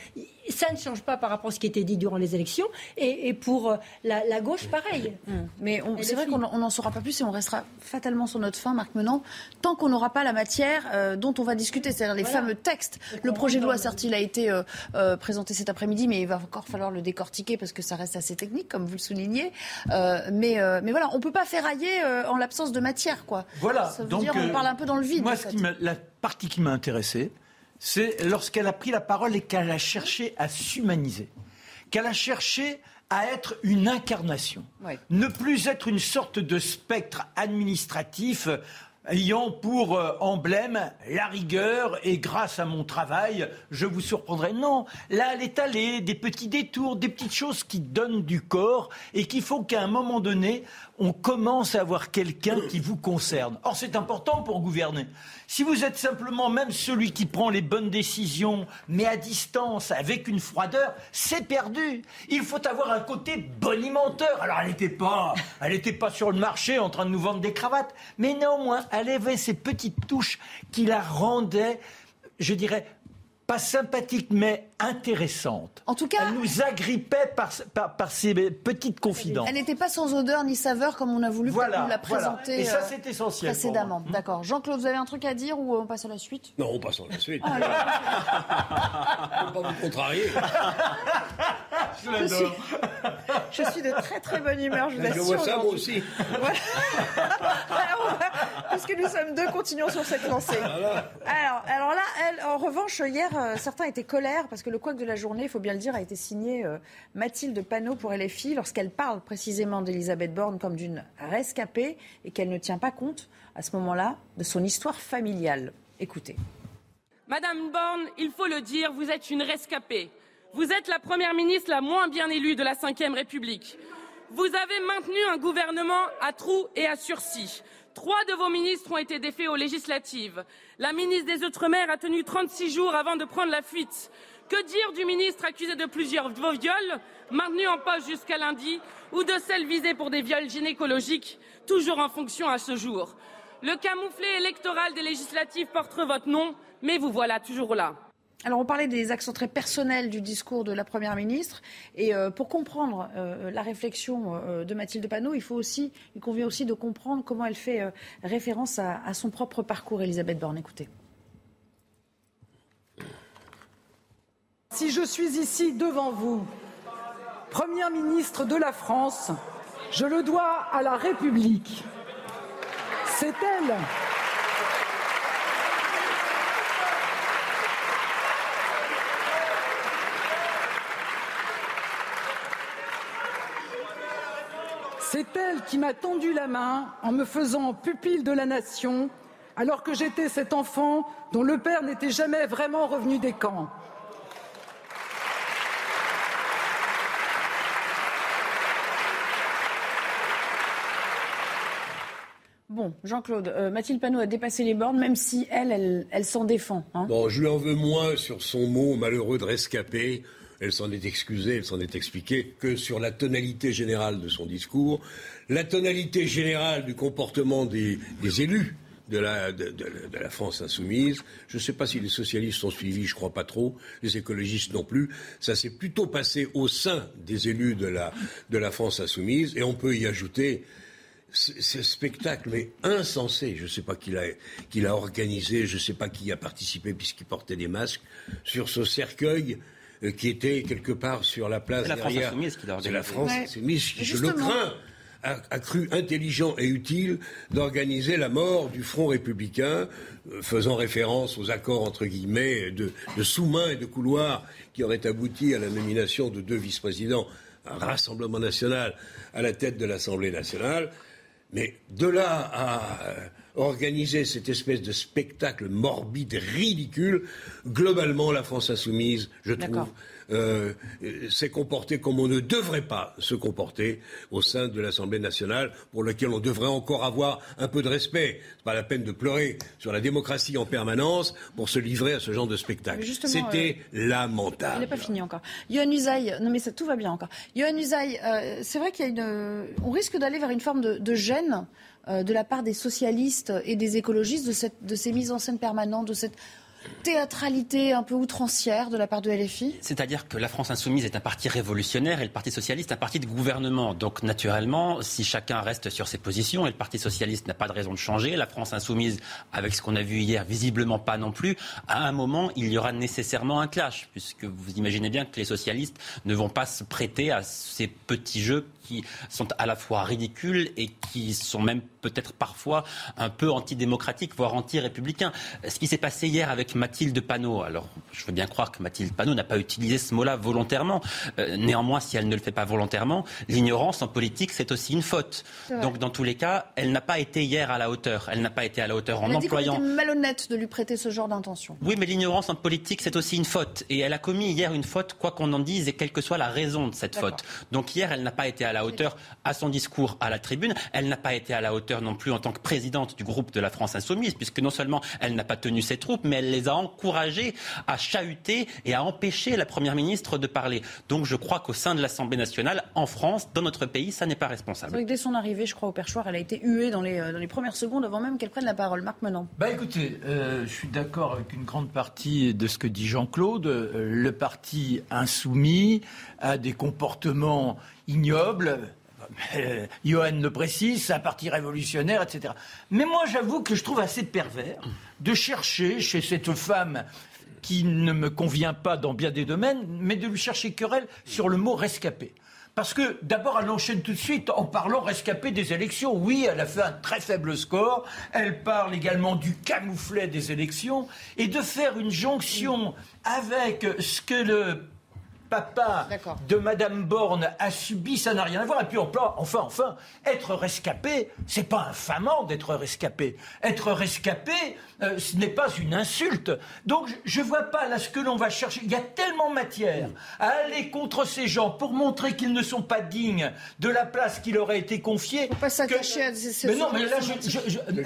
S12: ça ne change pas par rapport à ce qui a été dit durant les élections. Et, pour euh, la, gauche, pareil.
S9: Mmh. Mais c'est vrai qu'on n'en saura pas plus et on restera fatalement sur notre fin, Marc Menant, tant qu'on n'aura pas la matière euh, dont on va discuter, c'est-à-dire les fameux textes. Le projet de loi, certes, il a été euh, présenté cet après-midi, mais il va encore falloir le décortiquer parce que ça reste assez technique, comme vous le soulignez. mais, mais voilà, on ne peut pas ferrailler en l'absence de matière, quoi.
S13: Voilà.
S9: Ça veut dire on parle un peu dans le vide.
S13: Moi, la partie qui m'a intéressé, c'est lorsqu'elle a pris la parole et qu'elle a cherché à s'humaniser, qu'elle a cherché à être une incarnation, ne plus être une sorte de spectre administratif ayant pour euh, emblème la rigueur et grâce à mon travail, je vous surprendrai. Non, là, elle est allée, des petits détours, des petites choses qui donnent du corps et qu'il faut qu'à un moment donné, on commence à avoir quelqu'un qui vous concerne. Or, c'est important pour gouverner. Si vous êtes simplement même celui qui prend les bonnes décisions, mais à distance, avec une froideur, c'est perdu. Il faut avoir un côté bonimenteur. Alors, elle n'était pas, pas sur le marché en train de nous vendre des cravates, mais néanmoins, elle avait ces petites touches qui la rendaient, je dirais, pas sympathique, mais intéressante.
S9: En tout cas,
S13: elle nous agrippait par, par, par ses petites confidences.
S9: Elle n'était pas sans odeur ni saveur comme on a voulu
S13: voilà,
S9: nous la présenter
S13: voilà. Et ça,
S9: euh,
S13: c'est essentiel.
S9: précédemment. D'accord. Jean-Claude, vous avez un truc à dire ou on passe à la suite?
S14: Non, on passe à la suite.
S9: Ah,
S14: ne pas vous contrarier.
S13: Je l'adore.
S9: Je suis de très très bonne humeur, je vous
S14: Je
S9: assure.
S14: vois ça, moi aussi.
S9: Alors, va- puisque nous sommes deux, continuons sur cette lancée. Alors, alors là, elle, en revanche, hier, euh, certains étaient colères parce que le couac de la journée, il faut bien le dire, a été signé euh, Mathilde Panot pour LFI lorsqu'elle parle précisément d'Elisabeth Borne comme d'une rescapée et qu'elle ne tient pas compte, à ce moment-là, de son histoire familiale. Écoutez.
S21: Madame Borne, il faut le dire, vous êtes une rescapée. Vous êtes la première ministre la moins bien élue de la Ve République. Vous avez maintenu un gouvernement à trous et à sursis. Trois de vos ministres ont été défaits aux législatives. La ministre des Outre-mer a tenu 36 jours avant de prendre la fuite. Que dire du ministre accusé de plusieurs viols, maintenu en poste jusqu'à lundi, ou de celle visée pour des viols gynécologiques, toujours en fonction à ce jour? Le camouflet électoral des législatives porte votre nom, mais vous voilà toujours là.
S9: Alors, on parlait des accents très personnels du discours de la Première ministre. Et euh, pour comprendre euh, la réflexion euh, de Mathilde Panot, il, faut aussi, il convient aussi de comprendre comment elle fait euh, référence à, à son propre parcours, Elisabeth Borne. Écoutez.
S18: Si je suis ici devant vous, Première ministre de la France, je le dois à la République. C'est elle. C'est elle qui m'a tendu la main en me faisant pupille de la nation, alors que j'étais cet enfant dont le père n'était jamais vraiment revenu des camps.
S9: Bon, Jean-Claude, euh, Mathilde Panot a dépassé les bornes, même si elle, elle, elle s'en défend. hein.
S14: Bon, je lui en veux moins sur son mot malheureux de rescapé. Elle s'en est excusée, elle s'en est expliquée, que sur la tonalité générale de son discours, la tonalité générale du comportement des, élus de la, France insoumise. Je ne sais pas si les socialistes sont suivis, je crois pas trop, les écologistes non plus. Ça s'est plutôt passé au sein des élus de la, France insoumise, et on peut y ajouter ce spectacle, mais insensé, je ne sais pas qui l'a organisé, je ne sais pas qui a participé puisqu'il portait des masques, sur ce cercueil qui était quelque part sur la place
S17: la France
S14: derrière.
S17: insoumise qui l'a
S14: C'est la
S17: organisé.
S14: France
S17: Ouais.
S14: insoumise qui, je le crains, a, a cru intelligent et utile d'organiser la mort du Front républicain, euh, faisant référence aux accords entre guillemets de, de sous-main et de couloir qui auraient abouti à la nomination de deux vice-présidents, un Rassemblement national à la tête de l'Assemblée nationale. Mais de là à euh, organiser cette espèce de spectacle morbide, ridicule, globalement, la France insoumise, je trouve, euh, euh, s'est comportée comme on ne devrait pas se comporter au sein de l'Assemblée nationale, pour lequel on devrait encore avoir un peu de respect. C'est pas la peine de pleurer sur la démocratie en permanence pour se livrer à ce genre de spectacle. C'était
S9: Il
S14: lamentable.
S9: n'est pas fini encore. Yohann Usaï, non mais ça, tout va bien encore. Yohann Usaï, euh, c'est vrai qu'il y a une, on risque d'aller vers une forme de, de gêne euh, de la part des socialistes et des écologistes de, cette, de ces mises en scène permanentes, de cette théâtralité un peu outrancière de la part de LFI.
S17: C'est-à-dire que la France insoumise est un parti révolutionnaire et le Parti socialiste un parti de gouvernement. Donc naturellement, si chacun reste sur ses positions et le Parti socialiste n'a pas de raison de changer, la France insoumise, avec ce qu'on a vu hier, visiblement pas non plus, à un moment, il y aura nécessairement un clash, puisque vous imaginez bien que les socialistes ne vont pas se prêter à ces petits jeux qui sont à la fois ridicules et qui sont même peut-être parfois un peu antidémocratiques, voire anti-républicains. Ce qui s'est passé hier avec avec Mathilde Panot. Alors, je veux bien croire que Mathilde Panot n'a pas utilisé ce mot-là volontairement. Euh, néanmoins, si elle ne le fait pas volontairement, l'ignorance en politique, c'est aussi une faute. Donc, dans tous les cas, elle n'a pas été hier à la hauteur. Elle n'a pas été à la hauteur en employant.
S9: Dit malhonnête de lui prêter ce genre d'intention.
S17: Oui, mais l'ignorance en politique, c'est aussi une faute. Et elle a commis hier une faute, quoi qu'on en dise, et quelle que soit la raison de cette faute. Donc hier, elle n'a pas été à la hauteur à son discours à la tribune. Elle n'a pas été à la hauteur non plus en tant que présidente du groupe de la France Insoumise, puisque non seulement elle n'a pas tenu ses troupes, mais elle les a encouragés à chahuter et à empêcher la Première ministre de parler. Donc je crois qu'au sein de l'Assemblée nationale, en France, dans notre pays, ça n'est pas responsable.
S9: Vrai que dès son arrivée, je crois, au perchoir, elle a été huée dans les, euh, dans les premières secondes avant même qu'elle prenne la parole. Marc Menant.
S13: Bah écoutez, euh, je suis d'accord avec une grande partie de ce que dit Jean-Claude. Euh, le parti insoumis a des comportements ignobles. Euh, Johan le précise, c'est un parti révolutionnaire, etc. Mais moi, j'avoue que je trouve assez pervers de chercher chez cette femme qui ne me convient pas dans bien des domaines, mais de lui chercher querelle sur le mot rescapé. Parce que d'abord, elle enchaîne tout de suite en parlant rescapé des élections. Oui, elle a fait un très faible score. Elle parle également du camouflet des élections et de faire une jonction avec ce que le papa de Madame Borne a subi, ça n'a rien à voir. Et puis enfin, enfin, être rescapé, c'est pas infamant d'être rescapé. Être rescapé, euh, ce n'est pas une insulte. Donc je, ne vois pas là ce que l'on va chercher. Il y a tellement matière à aller contre ces gens pour montrer qu'ils ne sont pas dignes de la place qui leur a été confiée.
S9: Faut pas s'attacher à ces
S13: Mais non, mais là,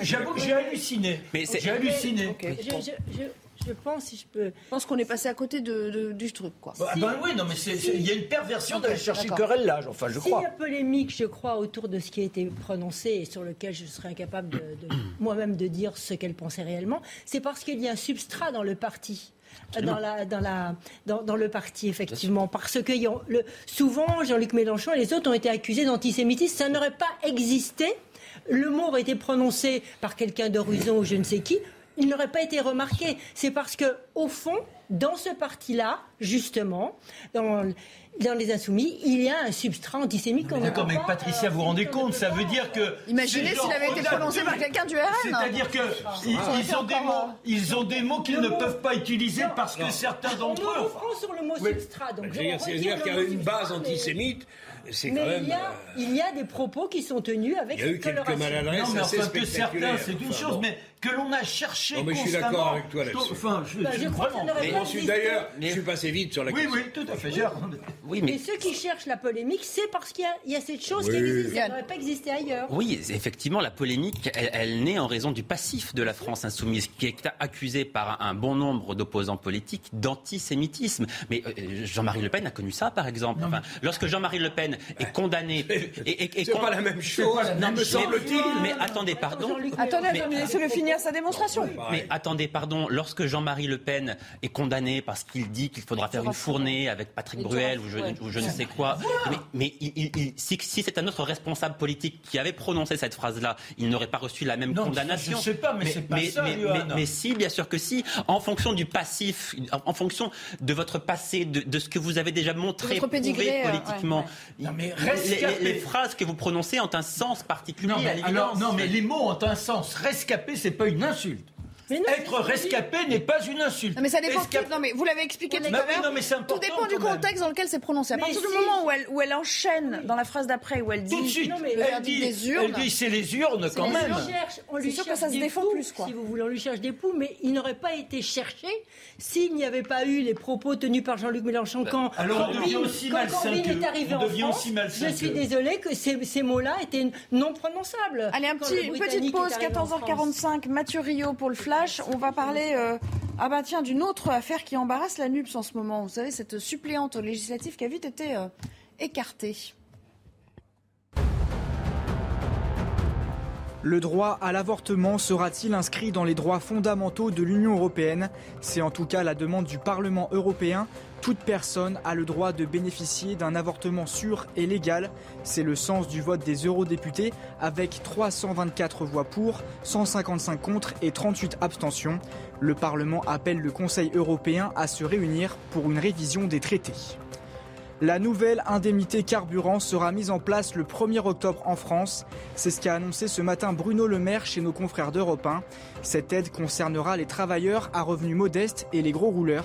S13: j'avoue que j'ai halluciné. J'ai halluciné.
S12: Je pense, si je peux.
S9: Je pense qu'on est passé à côté de, du truc, quoi.
S13: Bah, ben oui, non, mais il y a une perversion d'aller chercher querelle là, enfin, je crois.
S12: Il y a polémique, je crois, autour de ce qui a été prononcé et sur lequel je serais incapable de, [COUGHS] moi-même de dire ce qu'elle pensait réellement, c'est parce qu'il y a un substrat dans le parti. Dans, la, dans, la, dans, le parti, effectivement. Parce que le, souvent, Jean-Luc Mélenchon et les autres ont été accusés d'antisémitisme. Ça n'aurait pas existé. Le mot aurait été prononcé par quelqu'un d'horizon ou je ne sais qui il n'aurait pas été remarqué. C'est parce que, au fond, dans ce parti-là, justement, dans, dans, les Insoumis, il y a un substrat antisémite qu'on
S13: D'accord, mais Patricia, vous vous rendez compte Ça veut dire que.
S9: Imaginez s'il avait été prononcé par quelqu'un du RN.
S13: C'est-à-dire qu'ils ils ont, des mots, ils ont des mots qu'ils ne peuvent pas utiliser parce que certains d'entre eux.
S12: On sur le mot substrat. Donc
S14: C'est-à-dire qu'il y a une base antisémite c'est quand même.
S12: Il y, a,
S14: euh,
S12: il y a des propos qui sont tenus avec
S14: Il y a eu quelques maladresses. Non, mais enfin,
S13: que certains, c'est une chose, mais que l'on a cherché. Non,
S14: mais je suis d'accord avec toi là-dessus.
S13: Enfin, je, bah, je, vraiment.
S14: Mais d'ailleurs, je suis passé vite sur la
S13: oui,
S14: question.
S13: Oui, oui, tout à fait.
S12: Oui, mais... Et ceux qui cherchent la polémique, c'est parce qu'il y, y, a cette chose qui existe. Ça n'aurait pas existé ailleurs.
S17: Oui, effectivement, la polémique, elle, elle, naît en raison du passif de la France insoumise, qui est accusée par un bon nombre d'opposants politiques d'antisémitisme. Mais euh, Jean-Marie Le Pen a connu ça, par exemple. Enfin, lorsque Jean-Marie Le Pen est condamné [LAUGHS]
S14: c'est pas la même chose, non, me semble-t-il.
S17: Mais attendez, pardon.
S9: Attendez, laissez-le finir sa démonstration.
S17: Mais attendez, pardon. Lorsque Jean-Marie Le Pen est condamné parce qu'il dit qu'il faudra faire une fournée avec Patrick Bruel ou je, ne sais quoi, mais, si, c'est un autre responsable politique qui avait prononcé cette phrase-là, il n'aurait pas reçu la même condamnation.
S13: Je ne sais pas, mais, c'est pas ça,
S17: mais, si, bien sûr que si. En fonction du passif, en fonction de votre passé, de, ce que vous avez déjà montré, prouvé euh, politiquement.
S13: Non, mais
S17: les, phrases que vous prononcez ont un sens particulier. Non,
S13: mais, alors, non, mais les mots ont un sens. Rescapé, c'est pas une insulte. Être rescapé n'est pas une insulte.
S9: Non, mais ça dépend. Non, mais vous l'avez expliqué tout à l'heure. Tout dépend du contexte dans lequel c'est prononcé. À partir du moment où elle, où elle enchaîne dans la phrase d'après, où elle dit.
S13: Tout de suite. elle, dit, des urnes, elle dit c'est les urnes quand même.
S12: On lui cherche, que ça se défend plus, quoi. Si vous voulez, on lui cherche des poux, mais il n'aurait pas été cherché s'il n'y avait pas eu les propos tenus par Jean-Luc Mélenchon quand.
S13: Alors on devient aussi malsain
S12: est arrivé en France. Je suis désolée que ces mots-là étaient non prononçables.
S9: Allez, un petit, une petite pause, 14h45. Mathieu Rio pour le flash. On va parler euh, ah bah d'une autre affaire qui embarrasse la NUPS en ce moment. Vous savez, cette suppléante législative qui a vite été euh, écartée.
S15: Le droit à l'avortement sera-t-il inscrit dans les droits fondamentaux de l'Union européenne? C'est en tout cas la demande du Parlement européen. Toute personne a le droit de bénéficier d'un avortement sûr et légal. C'est le sens du vote des eurodéputés avec 324 voix pour, 155 contre et 38 abstentions. Le Parlement appelle le Conseil européen à se réunir pour une révision des traités. La nouvelle indemnité carburant sera mise en place le 1er octobre en France. C'est ce qu'a annoncé ce matin Bruno Le Maire chez nos confrères d'Europe 1. Cette aide concernera les travailleurs à revenus modestes et les gros rouleurs.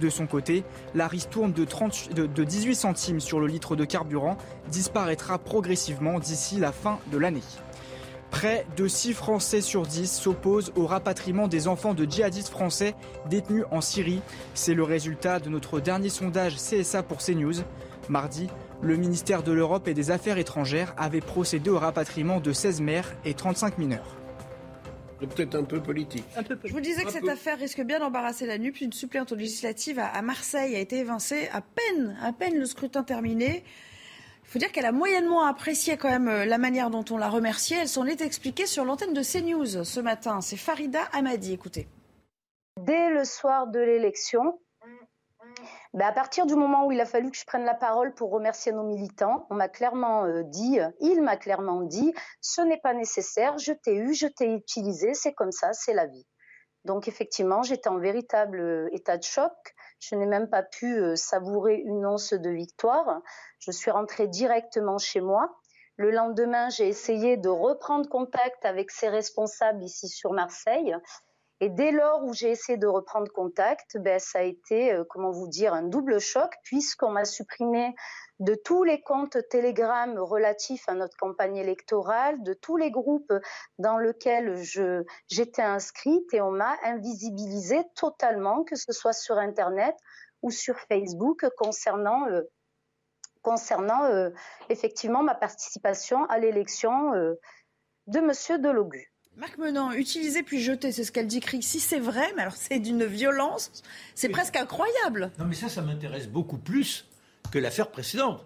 S15: De son côté, la ristourne de, 30, de, de 18 centimes sur le litre de carburant disparaîtra progressivement d'ici la fin de l'année. Près de 6 Français sur 10 s'opposent au rapatriement des enfants de djihadistes français détenus en Syrie. C'est le résultat de notre dernier sondage CSA pour CNews. Mardi, le ministère de l'Europe et des Affaires étrangères avait procédé au rapatriement de 16 mères et 35 mineurs.
S14: Peut-être un peu politique.
S9: Je vous disais que cette affaire risque bien d'embarrasser la nuque. Une suppléante aux législatives à Marseille a été évincée à peine, à peine le scrutin terminé. Faut dire qu'elle a moyennement apprécié quand même euh, la manière dont on l'a remerciée. Elle s'en est expliquée sur l'antenne de CNews ce matin. C'est Farida Amadi, écoutez.
S22: Dès le soir de l'élection, ben à partir du moment où il a fallu que je prenne la parole pour remercier nos militants, on m'a clairement euh, dit, il m'a clairement dit, ce n'est pas nécessaire, je t'ai eu, je t'ai utilisé, c'est comme ça, c'est la vie. Donc effectivement, j'étais en véritable euh, état de choc. Je n'ai même pas pu euh, savourer une once de victoire. Je suis rentrée directement chez moi. Le lendemain, j'ai essayé de reprendre contact avec ces responsables ici sur Marseille. Et dès lors où j'ai essayé de reprendre contact, ben, ça a été, euh, comment vous dire, un double choc puisqu'on m'a supprimé de tous les comptes Telegram relatifs à notre campagne électorale, de tous les groupes dans lesquels j'étais inscrite et on m'a invisibilisé totalement, que ce soit sur Internet ou sur Facebook, concernant, euh, concernant euh, effectivement ma participation à l'élection euh, de Monsieur Delogu.
S9: Marc Menant, utiliser puis jeter, c'est ce qu'elle dit. Si c'est vrai, mais alors c'est d'une violence, c'est presque incroyable.
S13: Non, mais ça, ça m'intéresse beaucoup plus que l'affaire précédente.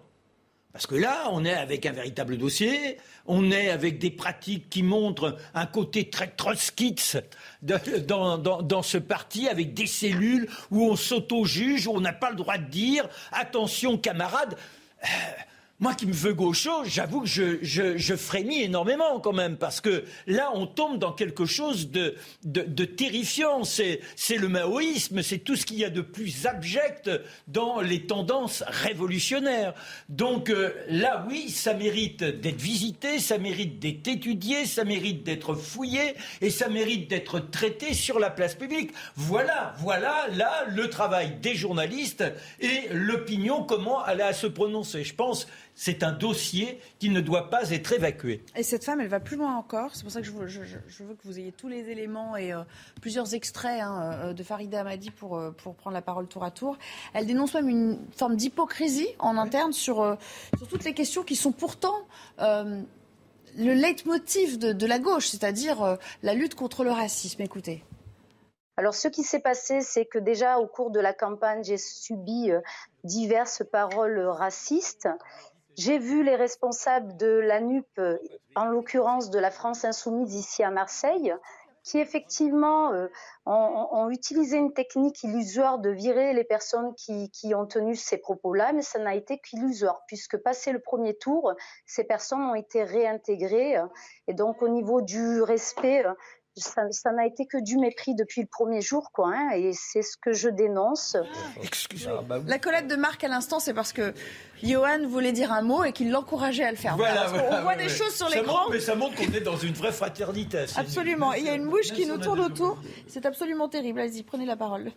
S13: Parce que là, on est avec un véritable dossier, on est avec des pratiques qui montrent un côté très trotskiste dans, dans, ce parti, avec des cellules où on s'auto-juge, où on n'a pas le droit de dire attention camarades. Moi qui me veux gaucho, j'avoue que je, frémis énormément quand même, parce que là, on tombe dans quelque chose de, terrifiant. C'est, c'est le maoïsme, c'est tout ce qu'il y a de plus abject dans les tendances révolutionnaires. Donc euh, là, oui, ça mérite d'être visité, ça mérite d'être étudié, ça mérite d'être fouillé, et ça mérite d'être traité sur la place publique. Voilà, voilà, là, le travail des journalistes et l'opinion, comment elle a à se prononcer. Je pense c'est un dossier qui ne doit pas être évacué.
S9: Et cette femme, elle va plus loin encore. C'est pour ça que je veux, je, je veux, que vous ayez tous les éléments et euh, plusieurs extraits hein, euh, de Farida Amadi pour, euh, pour prendre la parole tour à tour. Elle dénonce même une forme d'hypocrisie en interne sur, euh, sur toutes les questions qui sont pourtant euh, le leitmotiv de, de la gauche, c'est-à-dire euh, la lutte contre le racisme. Écoutez.
S22: Alors, ce qui s'est passé, c'est que déjà au cours de la campagne, j'ai subi diverses paroles racistes. J'ai vu les responsables de la NUP, en l'occurrence de la France insoumise ici à Marseille, qui effectivement euh, ont, utilisé une technique illusoire de virer les personnes qui, qui ont tenu ces propos-là, mais ça n'a été qu'illusoire, puisque passé le premier tour, ces personnes ont été réintégrées. Et donc au niveau du respect, ça, ça n'a été que du mépris depuis le premier jour, quoi. Hein, et c'est ce que je dénonce.
S9: Excusez-moi. Bah, La collègue de Marc à l'instant, c'est parce que Johan voulait dire un mot et qu'il l'encourageait à le faire.
S13: Voilà,
S9: voilà,
S13: voilà,
S9: on voit
S13: ouais,
S9: des
S13: ouais.
S9: choses sur l'écran.
S13: Mais ça montre qu'on est dans une vraie fraternité.
S9: Absolument. Il y a une mouche qui nous tourne autour. C'est absolument terrible. Allez-y, prenez la parole.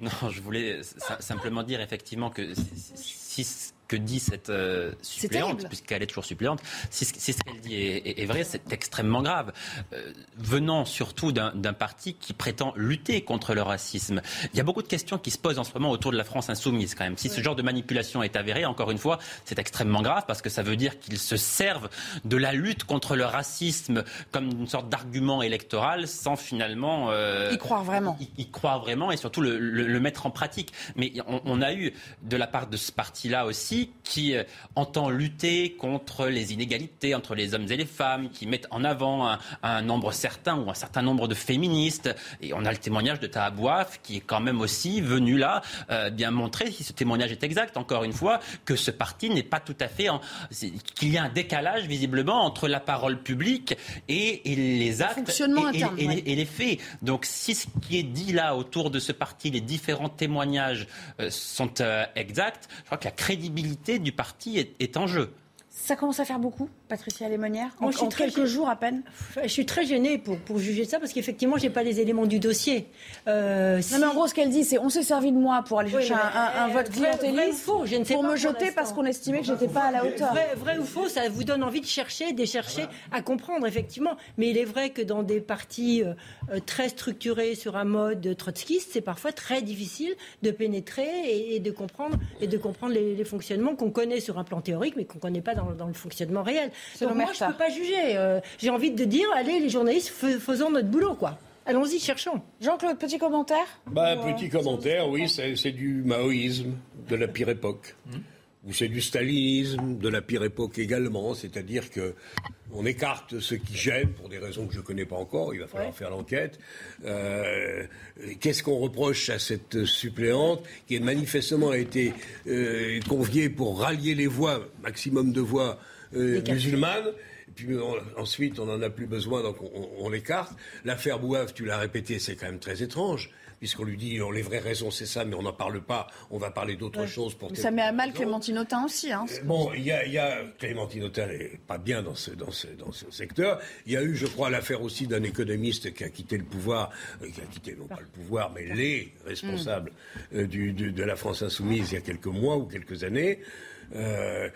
S17: Non, je voulais simplement dire effectivement que si ce que dit cette euh, suppléante, puisqu'elle est toujours suppléante, si, ce- si ce qu'elle dit est, est- est vrai, c'est extrêmement grave. Euh, venant surtout d'un parti qui prétend lutter contre le racisme. Il y a beaucoup de questions qui se posent en ce moment autour de la France insoumise quand même. Si ce genre de manipulation est avéré, encore une fois, c'est extrêmement grave parce que ça veut dire qu'ils se servent de la lutte contre le racisme comme une sorte d'argument électoral sans finalement... euh,
S9: Y croire vraiment.
S17: y, y croire vraiment et surtout le, le- le mettre en pratique. Mais on, on a eu de la part de ce parti-là aussi qui euh, entend lutter contre les inégalités entre les hommes et les femmes, qui mettent en avant un, un nombre certain ou un certain nombre de féministes. Et on a le témoignage de Tahabouaf qui est quand même aussi venu là euh, bien montrer, si ce témoignage est exact, encore une fois, que ce parti n'est pas tout à fait... en- qu'il y a un décalage visiblement entre la parole publique et, et les actes et- et-
S9: interne,
S17: et-
S9: ouais.
S17: et les faits. Donc si ce qui est dit là autour de ce parti, les différents témoignages euh, sont euh, exacts, je crois que la crédibilité crédibilité du parti est en jeu.
S9: Ça commence à faire beaucoup, Patricia Lémonière
S12: Moi,
S9: En,
S12: je suis
S9: en
S12: très
S9: quelques
S12: gênée.
S9: jours à peine
S12: Je suis très gênée pour, pour juger ça parce qu'effectivement, j'ai pas les éléments du dossier. Euh,
S9: Non mais en gros ce qu'elle dit c'est on s'est servi de moi pour aller
S12: Oui,
S9: chercher
S12: mais,
S9: un, un- un vote clientéliste
S12: ou faux, je ne sais
S9: pour
S12: pas
S9: me jeter parce qu'on estimait que j'étais pas à la hauteur.
S12: Vrai, vrai ou faux, ça vous donne envie de chercher, de chercher à comprendre, effectivement. Mais il est vrai que dans des partis euh, euh, très structurés sur un mode trotskiste, c'est parfois très difficile de pénétrer et, et de comprendre et de comprendre les, les fonctionnements qu'on connaît sur un plan théorique, mais qu'on ne connaît pas dans, dans le fonctionnement réel. Donc moi, je ne peux pas juger. Euh, J'ai envie de dire, allez, les journalistes, fais- faisons notre boulot, quoi. Allons-y, cherchons.
S9: Jean-Claude, petit commentaire
S14: Bah, petit commentaire, oui, c'est c'est du maoïsme de la pire époque. Ou c'est du stalinisme de la pire époque également, c'est-à-dire que on écarte ce qui gêne pour des raisons que je ne connais pas encore, il va falloir faire l'enquête. Euh, Qu'est-ce qu'on reproche à cette suppléante qui est manifestement a été euh, conviée pour rallier les voix, maximum de voix euh, musulmanes puis on- ensuite, on n'en a plus besoin, donc on, l'écarte. L'affaire Bouave, tu l'as répété, c'est quand même très étrange, puisqu'on lui dit, oh, les vraies raisons, c'est ça, mais on n'en parle pas, on va parler d'autres choses pour...
S9: Mais
S14: telle
S9: ça met à mal
S14: raison.
S9: Clémentine Autain aussi. Hein.
S14: Bon, il y a, il y a Clémentine Autain n'est pas bien dans ce, dans, ce, dans ce secteur. Il y a eu, je crois, l'affaire aussi d'un économiste qui a quitté le pouvoir, euh, qui a quitté non pas le pouvoir, mais les responsables euh, du, du- de la France insoumise il y a quelques mois ou quelques années. Euh,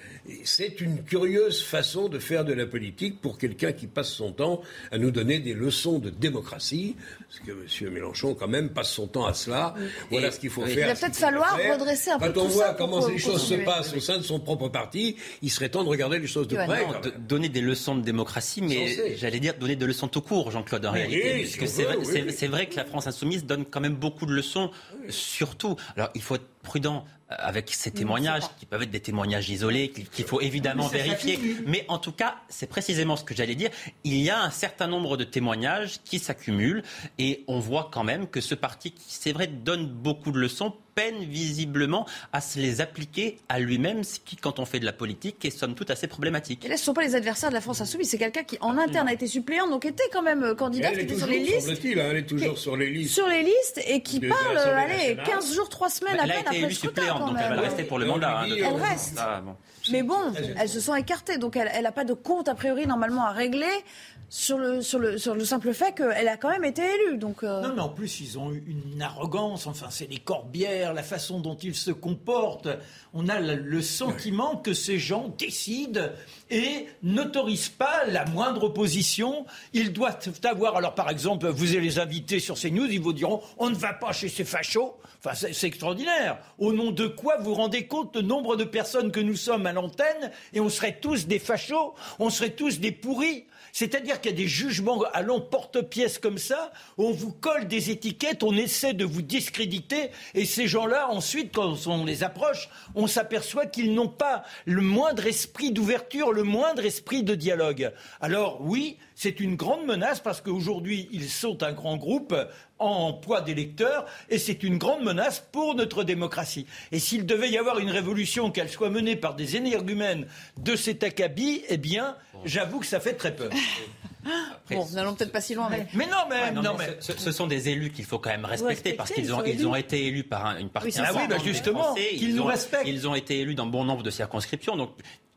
S14: c'est une curieuse façon de faire de la politique pour quelqu'un qui passe son temps à nous donner des leçons de démocratie, parce que M. Mélenchon, quand même, passe son temps à cela. Voilà ce qu'il faut
S17: oui.
S14: faire.
S9: Il va peut-être falloir
S14: faire.
S9: redresser un peu
S14: Quand on
S9: tout
S14: voit
S9: ça
S14: comment ces choses se passent au sein de son propre parti, il serait temps de regarder les choses de
S9: Johan.
S14: près.
S17: Non,
S14: quand
S17: donner des leçons de démocratie, mais j'allais dire donner des leçons tout court, Jean-Claude, en
S14: Oui,
S17: réalité.
S14: oui,
S17: Parce
S14: si
S17: que c'est vrai,
S14: oui, oui.
S17: que la France insoumise donne quand même beaucoup de leçons, surtout. Alors, il faut être prudent avec ces témoignages, qui peuvent être des témoignages isolés, qu'il faut évidemment
S13: Mais
S17: vérifier. Mais en tout cas, c'est précisément ce que j'allais dire. Il y a un certain nombre de témoignages qui s'accumulent et on voit quand même que ce parti, qui c'est vrai, donne beaucoup de leçons, peine visiblement à se les appliquer à lui-même, ce qui, quand on fait de la politique, est somme toute assez problématique.
S9: Et là, ce ne sont pas les adversaires de la France Insoumise, c'est quelqu'un qui, en interne, a été suppléant, donc était quand même euh, candidat,
S14: elle
S9: qui
S14: est
S9: était
S14: toujours,
S9: sur les listes.
S14: hein, elle est toujours sur les listes.
S9: Sur les listes et qui
S14: de
S9: parle, allez,
S14: nationale.
S9: 15 jours, 3 semaines
S17: Bah,
S9: à peine après le scrutin,
S17: suppléante, donc elle va rester pour le mandat. hein,
S9: Elle reste.
S17: Ah, bon.
S9: Mais bon, elles se sont écartées, donc elle n'a pas de compte a priori normalement à régler sur le, sur le, sur le simple fait qu'elle a quand même été élue. Donc, euh,
S13: Non, mais en plus, ils ont eu une arrogance. Enfin, c'est les corbières, la façon dont ils se comportent. On a le, le sentiment que ces gens décident et n'autorisent pas la moindre opposition. Ils doivent avoir. Alors, par exemple, vous les inviter sur CNews, ils vous diront on ne va pas chez ces fachos. Enfin, c'est extraordinaire. Au nom de quoi vous rendez compte le nombre de personnes que nous sommes à l'antenne et on serait tous des fachos, on serait tous des pourris? C'est-à-dire qu'il y a des jugements à l'emporte-pièce comme ça, on vous colle des étiquettes, on essaie de vous discréditer, et ces gens-là, ensuite, quand on les approche, on s'aperçoit qu'ils n'ont pas le moindre esprit d'ouverture, le moindre esprit de dialogue. Alors oui, c'est une grande menace parce qu'aujourd'hui, ils sont un grand groupe en poids d'électeurs, et c'est une grande menace pour notre démocratie. Et s'il devait y avoir une révolution, qu'elle soit menée par des énergumènes de cet acabit, eh bien, j'avoue que ça fait très peur.
S9: bon, nous n'allons peut-être pas si loin. Mais...
S13: Mais non, mais,
S17: Ouais, non,
S13: non,
S17: mais
S13: mais-
S17: ce, ce sont des élus qu'il faut quand même respecter
S12: Respecter,
S17: parce qu'ils
S12: ils
S17: ont, ils ont été élus par un- une partie
S9: Oui,
S13: Ah oui, bah justement,
S17: Français. Ils
S13: nous
S17: ont-
S13: respectent.
S17: Ils ont été élus dans bon nombre de circonscriptions, donc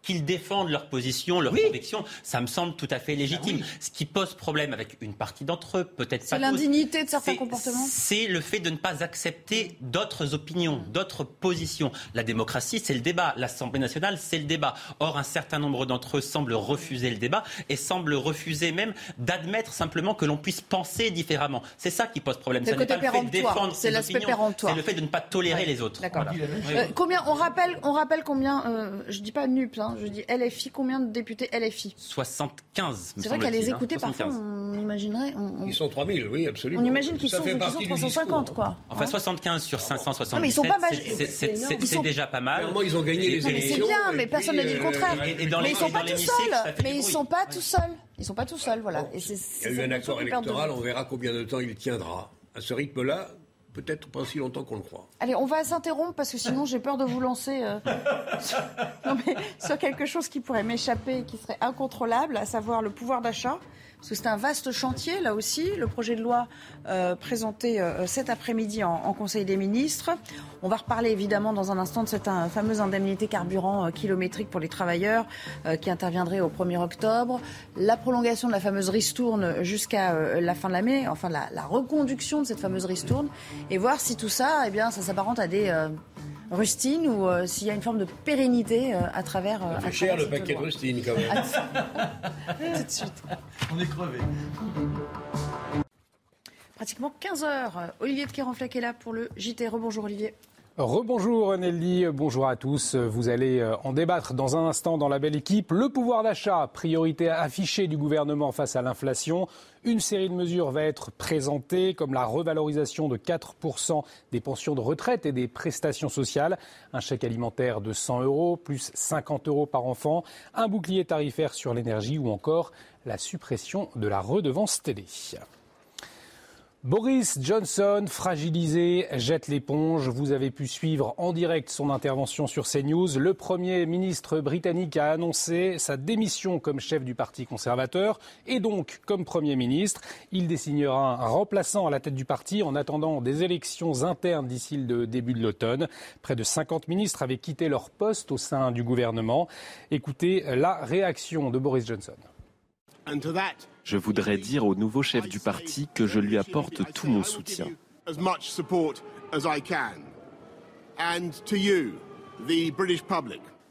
S17: qu'ils défendent leur position, leur
S13: Oui.
S17: conviction, ça me semble tout à fait légitime. Ce qui pose problème avec une partie d'entre eux, peut-être pas
S9: C'est l'indignité de certains
S17: c'est-
S9: comportements.
S17: C'est le fait de ne pas accepter d'autres opinions, d'autres positions. La démocratie, c'est le débat. L'Assemblée nationale, c'est le débat. Or, un certain nombre d'entre eux semblent refuser le débat et semblent refuser même d'admettre simplement que l'on puisse penser différemment. C'est ça qui pose problème.
S9: C'est le
S17: pas fait de
S9: péremptoire.
S17: défendre
S9: C'est
S17: ses
S9: l'aspect
S17: opinions,
S9: péremptoire.
S17: C'est le fait de ne pas tolérer
S9: Ouais.
S17: les autres. Voilà.
S9: Euh, combien on rappelle, on rappelle combien euh, Je dis pas NUP, hein, je dis LFI. Combien de députés LFI
S17: 75. me
S9: C'est vrai qu'à les
S17: hein.
S9: écouter, parfois,
S17: 75.
S9: on imaginerait. On, on-
S14: Ils sont 3000, oui, absolument.
S9: on imagine qu'ils
S14: Ça
S9: sont, sont
S14: du
S9: 350,
S14: discours.
S9: quoi.
S17: Enfin, 75 sur 577,
S9: Non, mais ils sont pas
S17: c'est- déjà pas mal.
S14: Clairement, ils ont gagné les
S9: c'est bien, mais personne n'a dit le
S14: euh,
S9: contraire. mais ils sont
S17: dans
S9: pas tout seuls. Mais ils sont pas tout seuls. Ils sont pas tout seuls, voilà.
S14: Il y a eu un accord électoral, on verra combien de temps il tiendra. À ce rythme-là, peut-être pas aussi longtemps qu'on le croit.
S9: Allez, on va s'interrompre parce que sinon j'ai peur de vous lancer euh, [LAUGHS] mais sur quelque chose qui pourrait m'échapper et qui serait incontrôlable, à savoir le pouvoir d'achat. C'est un vaste chantier, là aussi, le projet de loi euh, présenté euh, cet après-midi en, Conseil des ministres. On va reparler évidemment dans un instant de cette fameuse indemnité carburant kilométrique pour les travailleurs qui interviendrait au 1er octobre, la prolongation de la fameuse ristourne jusqu'à la fin de l'année, enfin la, la, reconduction de cette fameuse ristourne, et voir si tout ça, eh bien, ça s'apparente à des rustine ou euh, s'il y a une forme de pérennité euh, à travers.
S14: Euh, ça cher le paquet de rustine quand même. [LAUGHS]
S9: Tout de suite.
S13: On est crevé.
S9: Pratiquement 15 heures. Olivier de Kéranfleck est là pour le JT. Rebonjour Olivier.
S2: Rebonjour Nelly, bonjour à tous. Vous allez euh, en débattre dans un instant dans la belle équipe. Le pouvoir d'achat, priorité affichée du gouvernement face à l'inflation. Une série de mesures va être présentée, comme la revalorisation de 4% des pensions de retraite et des prestations sociales, un chèque alimentaire de 100 euros, plus 50 euros par enfant, un bouclier tarifaire sur l'énergie ou encore la suppression de la redevance télé. Boris Johnson, fragilisé, jette l'éponge. Vous avez pu suivre en direct son intervention sur CNews. Le Premier ministre britannique a annoncé sa démission comme chef du Parti conservateur et donc comme Premier ministre. Il désignera un remplaçant à la tête du parti en attendant des élections internes d'ici le début de l'automne. Près de 50 ministres avaient quitté leur poste au sein du gouvernement. Écoutez la réaction de Boris Johnson.
S4: Je voudrais dire au nouveau chef du parti que je lui apporte tout mon soutien.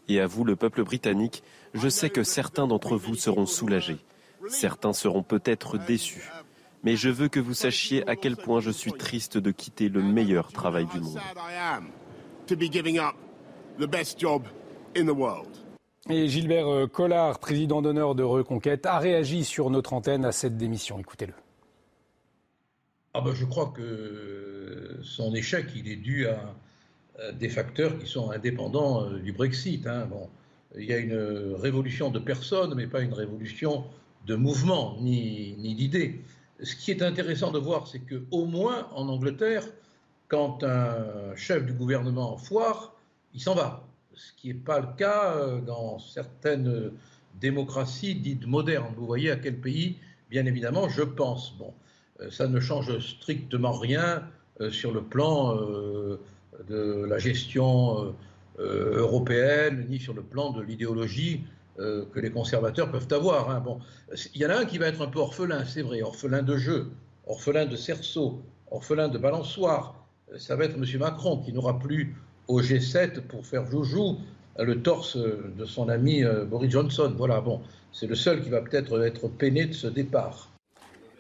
S4: Et à vous, le peuple britannique, je sais que certains d'entre vous seront soulagés. Certains seront peut-être déçus. Mais je veux que vous sachiez à quel point je suis triste de quitter le meilleur travail du monde.
S2: Et Gilbert euh, Collard, président d'honneur de Reconquête, a réagi sur notre antenne à cette démission. Écoutez-le.
S10: Ah ben, je crois que son échec, il est dû à, des facteurs qui sont indépendants euh, du Brexit. Hein. Il y a une révolution de personnes, mais pas une révolution de mouvement ni, ni d'idées. Ce qui est intéressant de voir, c'est qu'au moins en Angleterre, quand un chef du gouvernement foire, il s'en va ce qui n'est pas le cas euh, dans certaines démocraties dites modernes. Vous voyez à quel pays, bien évidemment, je pense. Bon, euh, ça ne change strictement rien euh, sur le plan de la gestion européenne, ni sur le plan de l'idéologie que les conservateurs peuvent avoir. Hein. Il y en a un qui va être un peu orphelin, c'est vrai, orphelin de jeu, orphelin de cerceau, orphelin de balançoire. Ça va être M. Macron qui n'aura plus au G7 pour faire joujou le torse de son ami euh, Boris Johnson. Voilà, bon, c'est le seul qui va peut-être être peiné de ce départ.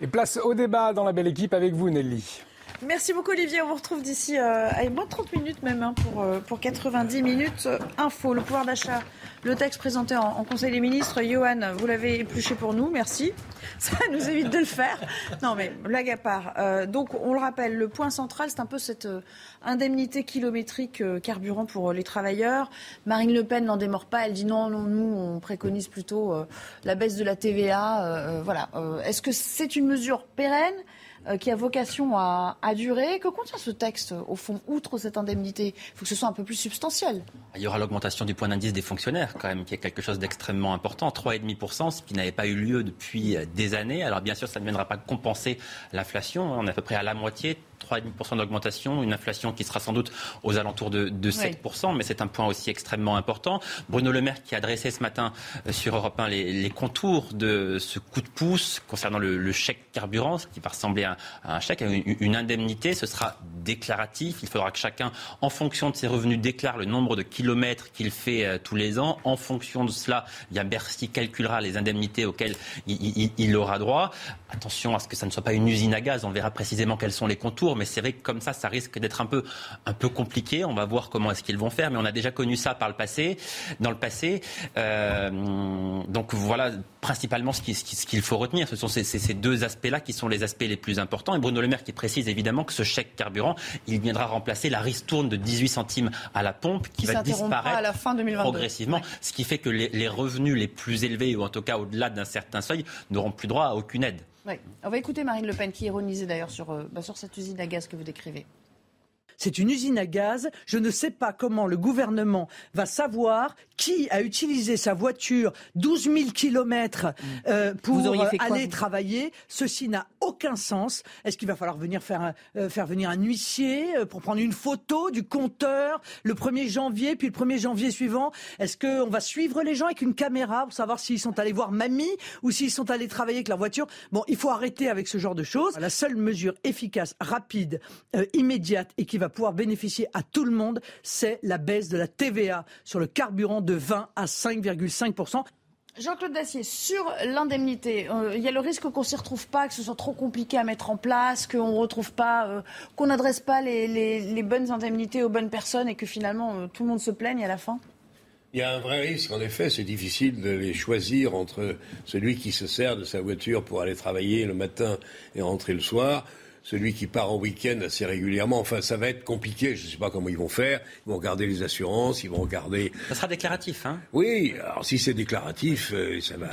S2: Et place au débat dans la belle équipe avec vous, Nelly.
S9: Merci beaucoup Olivier, on vous retrouve d'ici euh, moins de 30 minutes même hein, pour, euh, pour 90 minutes. info, le pouvoir d'achat, le texte présenté en, Conseil des ministres. Johan, vous l'avez épluché pour nous, merci. [LAUGHS] Ça nous évite de le faire. Non mais blague à part. Euh, donc on le rappelle, le point central c'est un peu cette indemnité kilométrique carburant pour les travailleurs. Marine Le Pen n'en démord pas, elle dit non, non, nous on préconise plutôt la baisse de la TVA. voilà. Est-ce que c'est une mesure pérenne? euh, qui a vocation à, durer. Que contient ce texte, au fond, outre cette indemnité? Il faut que ce soit un peu plus substantiel.
S17: Il y aura l'augmentation du point d'indice des fonctionnaires, quand même, qui est quelque chose d'extrêmement important. 3,5%, ce qui n'avait pas eu lieu depuis des années. Alors, bien sûr, ça ne viendra pas compenser l'inflation. On est à peu près à la moitié, 3,5% d'augmentation, une inflation qui sera sans doute aux alentours de, 7%, mais c'est un point aussi extrêmement important. Bruno Le Maire qui a dressé ce matin euh, sur Europe 1 les, contours de ce coup de pouce concernant le, chèque carburant, ce qui va ressembler à, un chèque, à une, indemnité, ce sera déclaratif. Il faudra que chacun, en fonction de ses revenus, déclare le nombre de kilomètres qu'il fait euh, tous les ans. En fonction de cela, il Bercy calculera les indemnités auxquelles il aura droit. Attention à ce que ça ne soit pas une usine à gaz. On verra précisément quels sont les contours mais c'est vrai que comme ça, ça risque d'être un peu, un peu compliqué. On va voir comment est-ce qu'ils vont faire, mais on a déjà connu ça par le passé, dans le passé. Euh, donc voilà, principalement ce qu'il faut retenir, ce sont ces, deux aspects-là qui sont les aspects les plus importants. Et Bruno Le Maire qui précise évidemment que ce chèque carburant, il viendra remplacer la ristourne de 18 centimes à la pompe qui, va disparaître
S9: à la fin 2022.
S17: progressivement, ce qui fait que les, les revenus les plus élevés, ou en tout cas au-delà d'un certain seuil, n'auront plus droit à aucune aide.
S9: On va écouter Marine Le Pen qui ironisait d'ailleurs sur, euh, bah, sur cette usine à gaz que vous décrivez.
S19: C'est une usine à gaz. Je ne sais pas comment le gouvernement va savoir qui a utilisé sa voiture 12 000 kilomètres euh, pour
S20: quoi,
S19: aller travailler. Ceci n'a aucun sens. Est-ce qu'il va falloir venir faire, un- euh, faire venir un huissier euh, pour prendre une photo du compteur le 1er janvier, puis le 1er janvier suivant? Est-ce qu'on va suivre les gens avec une caméra pour savoir s'ils sont allés voir mamie ou s'ils sont allés travailler avec leur voiture? Bon, il faut arrêter avec ce genre de choses. La seule mesure efficace, rapide, euh, immédiate et qui va pouvoir bénéficier à tout le monde, c'est la baisse de la TVA sur le carburant de 20 à 5,5%
S9: Jean-Claude Dacier, sur l'indemnité, euh, il y a le risque qu'on s'y retrouve pas, que ce soit trop compliqué à mettre en place, qu'on retrouve pas, euh, qu'on n'adresse pas les, les- les bonnes indemnités aux bonnes personnes et que finalement euh, tout le monde se plaigne à la fin?
S14: Il y a un vrai risque, en effet, c'est difficile de les choisir entre celui qui se sert de sa voiture pour aller travailler le matin et rentrer le soir, celui qui part en week-end assez régulièrement. Enfin, ça va être compliqué, je ne sais pas comment ils vont faire. Ils vont regarder les assurances, ils vont regarder...
S17: Ça sera déclaratif, hein
S14: Oui, alors si c'est déclaratif, euh, ça va,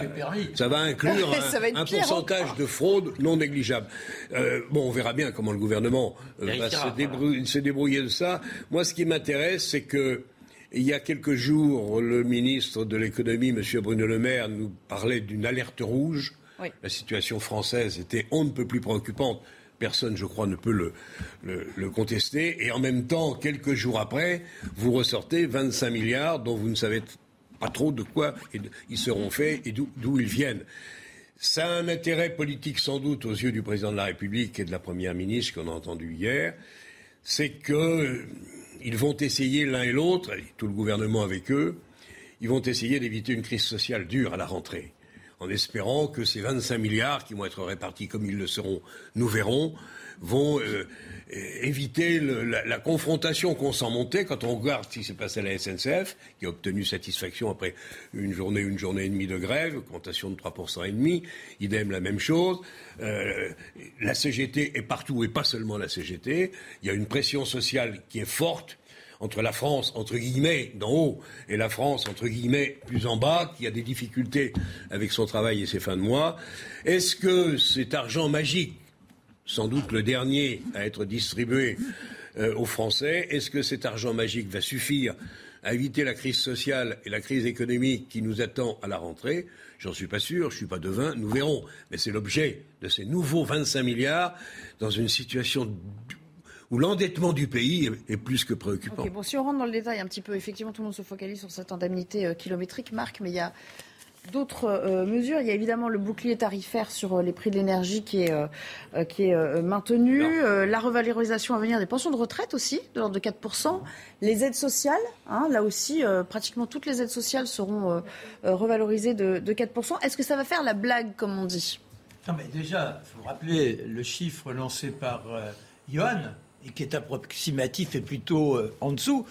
S14: ça va inclure un, [LAUGHS]
S9: Ça va être
S14: un pourcentage
S9: encore.
S14: de fraude non négligeable. Euh, bon, on verra bien comment le gouvernement euh, va se, débrou- se débrouiller de ça. Moi, ce qui m'intéresse, c'est que il y a quelques jours, le ministre de l'économie, M. Bruno Le Maire, nous parlait d'une alerte rouge.
S9: Oui.
S14: La situation française était on ne peut plus préoccupante. Personne, je crois, ne peut le, contester. Et en même temps, quelques jours après, vous ressortez 25 milliards dont vous ne savez pas trop de quoi ils seront faits et d'où ils viennent. Ça a un intérêt politique sans doute aux yeux du président de la République et de la première ministre qu'on a entendu hier. C'est que euh, vont essayer l'un et l'autre, tout le gouvernement avec eux, ils vont essayer d'éviter une crise sociale dure à la rentrée, en espérant que ces 25 milliards qui vont être répartis comme ils le seront, nous verrons, vont euh, éviter la confrontation qu'on sent monter quand on regarde ce qui s'est passé à la SNCF, qui a obtenu satisfaction après une journée, une journée et demie de grève, augmentation de 3% et demi, idem la même chose. Euh, la CGT est partout et pas seulement la CGT. Il y a une pression sociale qui est forte entre la France, entre guillemets, d'en haut, et la France, entre guillemets, plus en bas, qui a des difficultés avec son travail et ses fins de mois. Est-ce que cet argent magique, sans doute le dernier à être distribué euh, aux Français, est-ce que cet argent magique va suffire à éviter la crise sociale et la crise économique qui nous attend à la rentrée? J'en suis pas sûr, je suis pas devin, nous verrons. Mais c'est l'objet de ces nouveaux 25 milliards dans une situation où l'endettement du pays est, est plus que préoccupant.
S9: Bon, si on rentre dans le détail un petit peu, effectivement, tout le monde se focalise sur cette indemnité euh, kilométrique, Marc, mais il y a d'autres euh, mesures. Il y a évidemment le bouclier tarifaire sur euh, les prix de l'énergie qui est, euh, qui est euh, maintenu, Euh, la revalorisation à venir des pensions de retraite aussi, de l'ordre de 4%, les aides sociales, hein, là aussi, euh, pratiquement toutes les aides sociales seront euh, euh, revalorisées de, de 4%. Est-ce que ça va faire la blague, comme on dit?
S13: Non, mais déjà, il faut rappeler le chiffre lancé par euh, Johan, et qui est approximatif et plutôt euh, en dessous,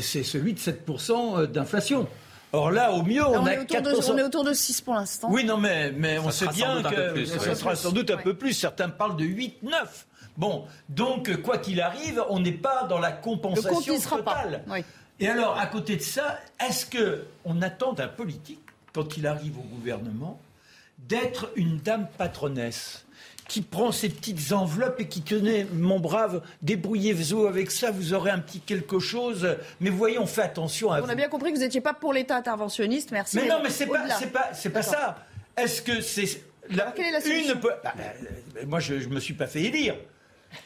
S13: c'est celui de 7% euh, d'inflation. Or là, au mieux, on,
S9: on,
S13: a
S9: est autour
S13: 4%.
S9: de, on est autour de 6 pour l'instant.
S13: Oui, non, mais, mais on sait bien que
S17: plus,
S13: ça
S17: ouais.
S13: sera sans doute un peu plus. Certains parlent de 8, 9. Bon, donc, quoi qu'il arrive, on n'est pas dans la compensation
S9: pas.
S13: totale.
S9: Oui.
S13: Et alors, à côté de ça, est-ce que on attend d'un politique, quand il arrive au gouvernement, d'être une dame patronesse? Qui prend ses petites enveloppes et qui tenait, mon brave, débrouillez-vous avec ça, vous aurez un petit quelque chose. Mais voyons, fait attention à
S9: On
S13: vous.
S9: a bien compris que vous n'étiez pas pour l'État interventionniste, merci.
S13: Mais non, mais c'est pas, c'est pas, c'est pas ça. Est-ce que c'est la,
S9: quelle est la solution
S13: une peut- bah, bah, euh, Moi, je, je me suis pas fait élire.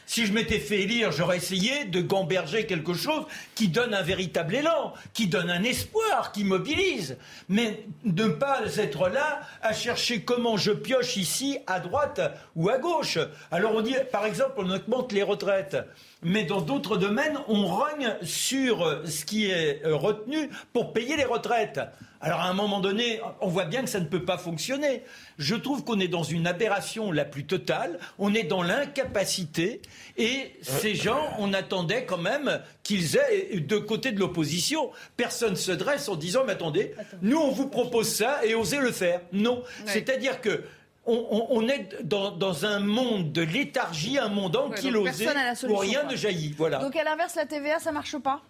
S13: Si je m'étais fait élire, j'aurais essayé de gamberger quelque chose qui donne un véritable élan, qui donne un espoir, qui mobilise. Mais ne pas être là à chercher comment je pioche ici, à droite ou à gauche. Alors on dit, par exemple, on augmente les retraites. Mais dans d'autres domaines, on rogne sur euh, ce qui est euh, retenu pour payer les retraites. Alors à un moment donné, on voit bien que ça ne peut pas fonctionner. Je trouve qu'on est dans une aberration la plus totale, on est dans l'incapacité, et ces gens, on attendait quand même qu'ils aient deux côtés de l'opposition. Personne se dresse en disant, mais attendez, nous on vous propose ça et osez le faire. Non. C'est-à-dire que on, on- on est dans, dans un monde de léthargie, un monde ankylosé où rien
S9: quoi.
S13: ne jaillit. Voilà.
S9: Donc à l'inverse, la TVA, ça marche pas?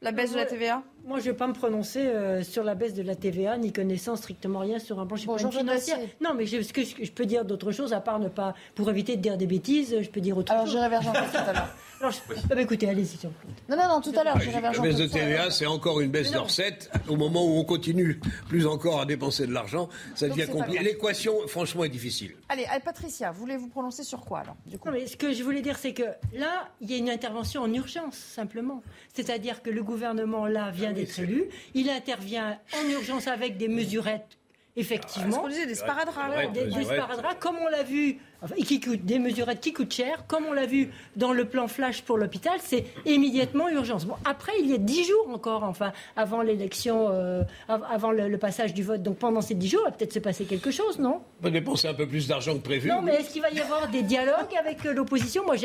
S9: La baisse de la TVA
S12: Moi, je ne vais pas me prononcer euh, sur la baisse de la TVA, ni connaissant strictement rien sur un plan
S9: Bon, Jean-Claude
S12: financier.
S9: Dacier.
S12: Non, mais je, ce que je, je peux dire d'autre chose, à part ne pas, pour éviter de dire des bêtises, je peux dire autre
S9: Alors,
S12: chose.
S9: j'irai vers Jean-Claude tout à l'heure.
S12: Alors, je- Ah bah, écoutez, allez-y, Jean-Claude.
S9: Non, non, non, tout à l'heure, j'irai vers
S14: La baisse de. TVA, c'est encore une baisse de recettes. Au moment où on continue plus encore à dépenser de l'argent, ça
S9: Donc,
S14: devient compliqué. L'équation, franchement, est difficile.
S9: Allez, allez, Patricia, vous voulez vous prononcer sur quoi alors du coup?
S12: Non, mais ce que je voulais dire, c'est que là, il y a une intervention en urgence, simplement. C'est-à-dire que le gouvernement, là, vient d'être élu. Il intervient en urgence avec des mesurettes, effectivement.
S9: Ce qu'on disait, des sparadraps.
S12: Des, des sparadraps, comme on l'a vu, enfin, qui coûtent, des mesurettes qui coûtent cher, comme on l'a vu dans le plan flash pour l'hôpital, c'est immédiatement urgence. Bon, après, il y a dix jours encore, enfin, avant l'élection, euh, av- avant le, le passage du vote. Donc pendant ces dix jours, il va peut-être se passer quelque chose, non?
S14: On va dépenser un peu plus d'argent que prévu.
S12: non, mais est-ce qu'il va y avoir des dialogues avec euh, l'opposition? Moi,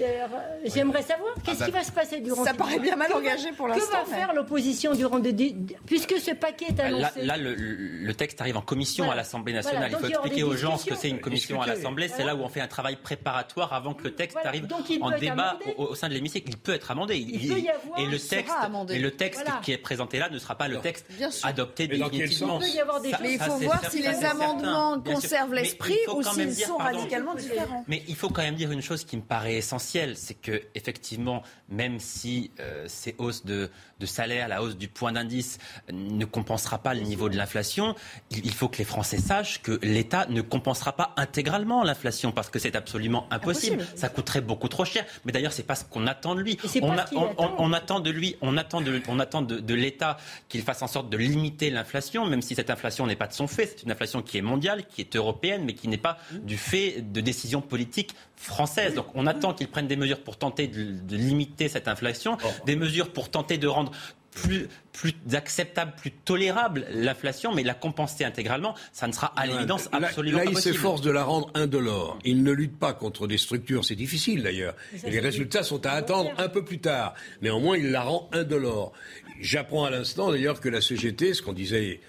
S12: euh, j'aimerais savoir qu'est-ce
S14: bah,
S12: qui va se passer durant.
S9: Ça paraît bien mal
S12: Que va-
S9: engagé pour
S12: Que
S9: l'instant,
S12: va
S9: mais-
S12: faire l'opposition durant de, de- puisque ce paquet est
S17: Là,
S12: annoncé
S17: là, le, le texte arrive en commission
S12: Voilà.
S17: à l'Assemblée nationale.
S12: Voilà,
S17: il faut expliquer aux gens ce que c'est une commission à l'Assemblée. C'est là où on fait un travail préparatoire avant que le texte
S12: Voilà.
S17: arrive
S12: Donc
S17: en
S12: peut être
S17: débat
S12: amendé.
S17: au, au sein de l'hémicycle. Il peut être amendé.
S12: Il peut y avoir-
S17: et le texte,
S9: amendé.
S17: et le texte
S12: Voilà.
S17: qui est présenté là ne sera pas le texte adopté définitivement.
S12: Il peut y avoir des
S17: Ça-
S12: choses-
S9: Mais il faut voir
S17: certain,
S9: si les amendements conservent l'esprit ou s'ils sont
S17: pardon,
S9: radicalement différents.
S17: mais il faut quand même dire une chose qui me paraît essentielle, c'est que effectivement, même si euh, ces hausses de, de salaire, la hausse du point d'indice euh, ne compensera pas le niveau de l'inflation, il, faut que les Français sachent que l'État ne compensera pas intégralement l'inflation parce que c'est absolument impossible.
S9: Impossible.
S17: Ça coûterait beaucoup trop cher. Mais d'ailleurs, c'est pas ce qu'on attend de lui. On, a-
S12: attend.
S17: on- on attend de lui, on attend de, on attend de, de l'État qu'il fasse en sorte de limiter l'inflation, même si cette inflation n'est pas de son fait. C'est une inflation qui est mondiale, qui est européenne, mais qui n'est pas du fait de décisions politiques françaises. Donc on attend qu'il prenne des mesures pour tenter de, de limiter cette inflation, des mesures pour tenter de rendre plus, plus acceptable, plus tolérable l'inflation, mais la compenser intégralement, ça ne sera à l'évidence
S14: Là-
S17: absolument
S14: Là,
S17: pas
S14: il
S17: possible.
S14: s'efforce de la rendre indolore. Il ne lutte pas contre des structures, c'est difficile d'ailleurs. Et les résultats sont à attendre un peu plus tard. Néanmoins, il la rend indolore. J'apprends à l'instant d'ailleurs que la CGT, ce qu'on disait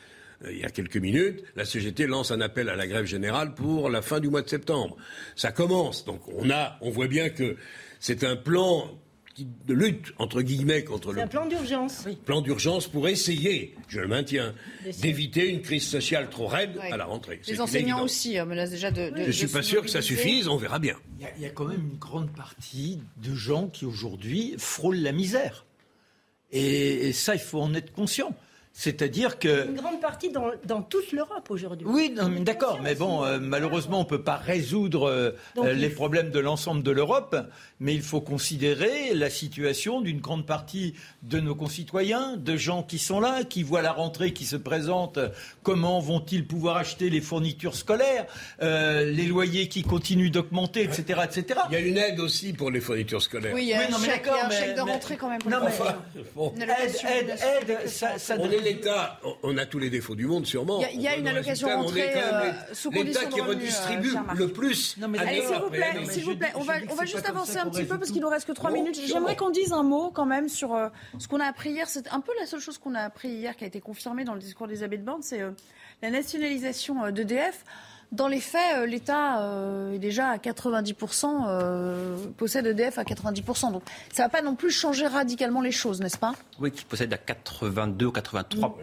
S14: euh, il y a quelques minutes, la CGT lance un appel à la grève générale pour la fin du mois de septembre. Ça commence. Donc on a, on voit bien que c'est un plan de lutte entre guillemets contre le
S12: un plan d'urgence.
S14: plan d'urgence pour essayer, je le maintiens, d'éviter une crise sociale trop raide
S9: Ouais.
S14: à la rentrée.
S9: Les enseignants aussi euh, menacent déjà de. de-
S14: Je
S9: de
S14: suis pas sûr que ça suffise, on verra bien.
S13: Il y, a, il y a quand même une grande partie de gens qui aujourd'hui frôlent la misère. Et, et ça, il faut en être conscient. C'est-à-dire que
S12: Une grande partie dans, dans toute l'Europe aujourd'hui.
S13: Oui, d'accord, mais bon, euh, malheureusement, on ne peut pas résoudre euh,
S12: Donc,
S13: les
S12: faut-
S13: problèmes de l'ensemble de l'Europe, mais il faut considérer la situation d'une grande partie de nos concitoyens, de gens qui sont là, qui voient la rentrée qui se présente. Comment vont-ils pouvoir acheter les fournitures scolaires, euh, les loyers qui continuent d'augmenter, etc., etc.
S14: Il y a une aide aussi pour les fournitures scolaires.
S9: Oui, il y a
S13: Oui,
S9: un
S13: non, mais
S9: chèque, il y a un
S13: d'accord,
S9: chèque de
S13: mais-
S9: rentrée quand même. pour
S13: Non,
S9: les
S13: mais-.
S14: Bon.
S13: Aide, aide,
S9: de-
S13: aide, ça, ça
S14: l'État, on- a tous les défauts du monde sûrement.
S9: Il y a- y une allocation rentrée,
S14: quand même
S9: euh, sous
S14: l'État
S9: de
S14: qui
S9: revenu,
S14: redistribue
S9: euh,
S14: le plus.
S13: Non, mais
S14: année
S9: Allez, s'il vous plaît, s'il vous plaît, on va, on va juste avancer un petit peu parce qu'il nous reste que trois minutes. J'aimerais qu'on dise un mot quand même sur euh, ce qu'on a appris hier. C'est un peu la seule chose qu'on a appris hier qui a été confirmée dans le discours d'Elisabeth Borne, c'est euh, la nationalisation d'EDF. Dans les faits, euh, l'État euh, est déjà à 90%, euh, possède EDF à 90%. Donc ça ne va pas non plus changer radicalement les choses, n'est-ce pas?
S17: Oui, qui possède à 82 ou 83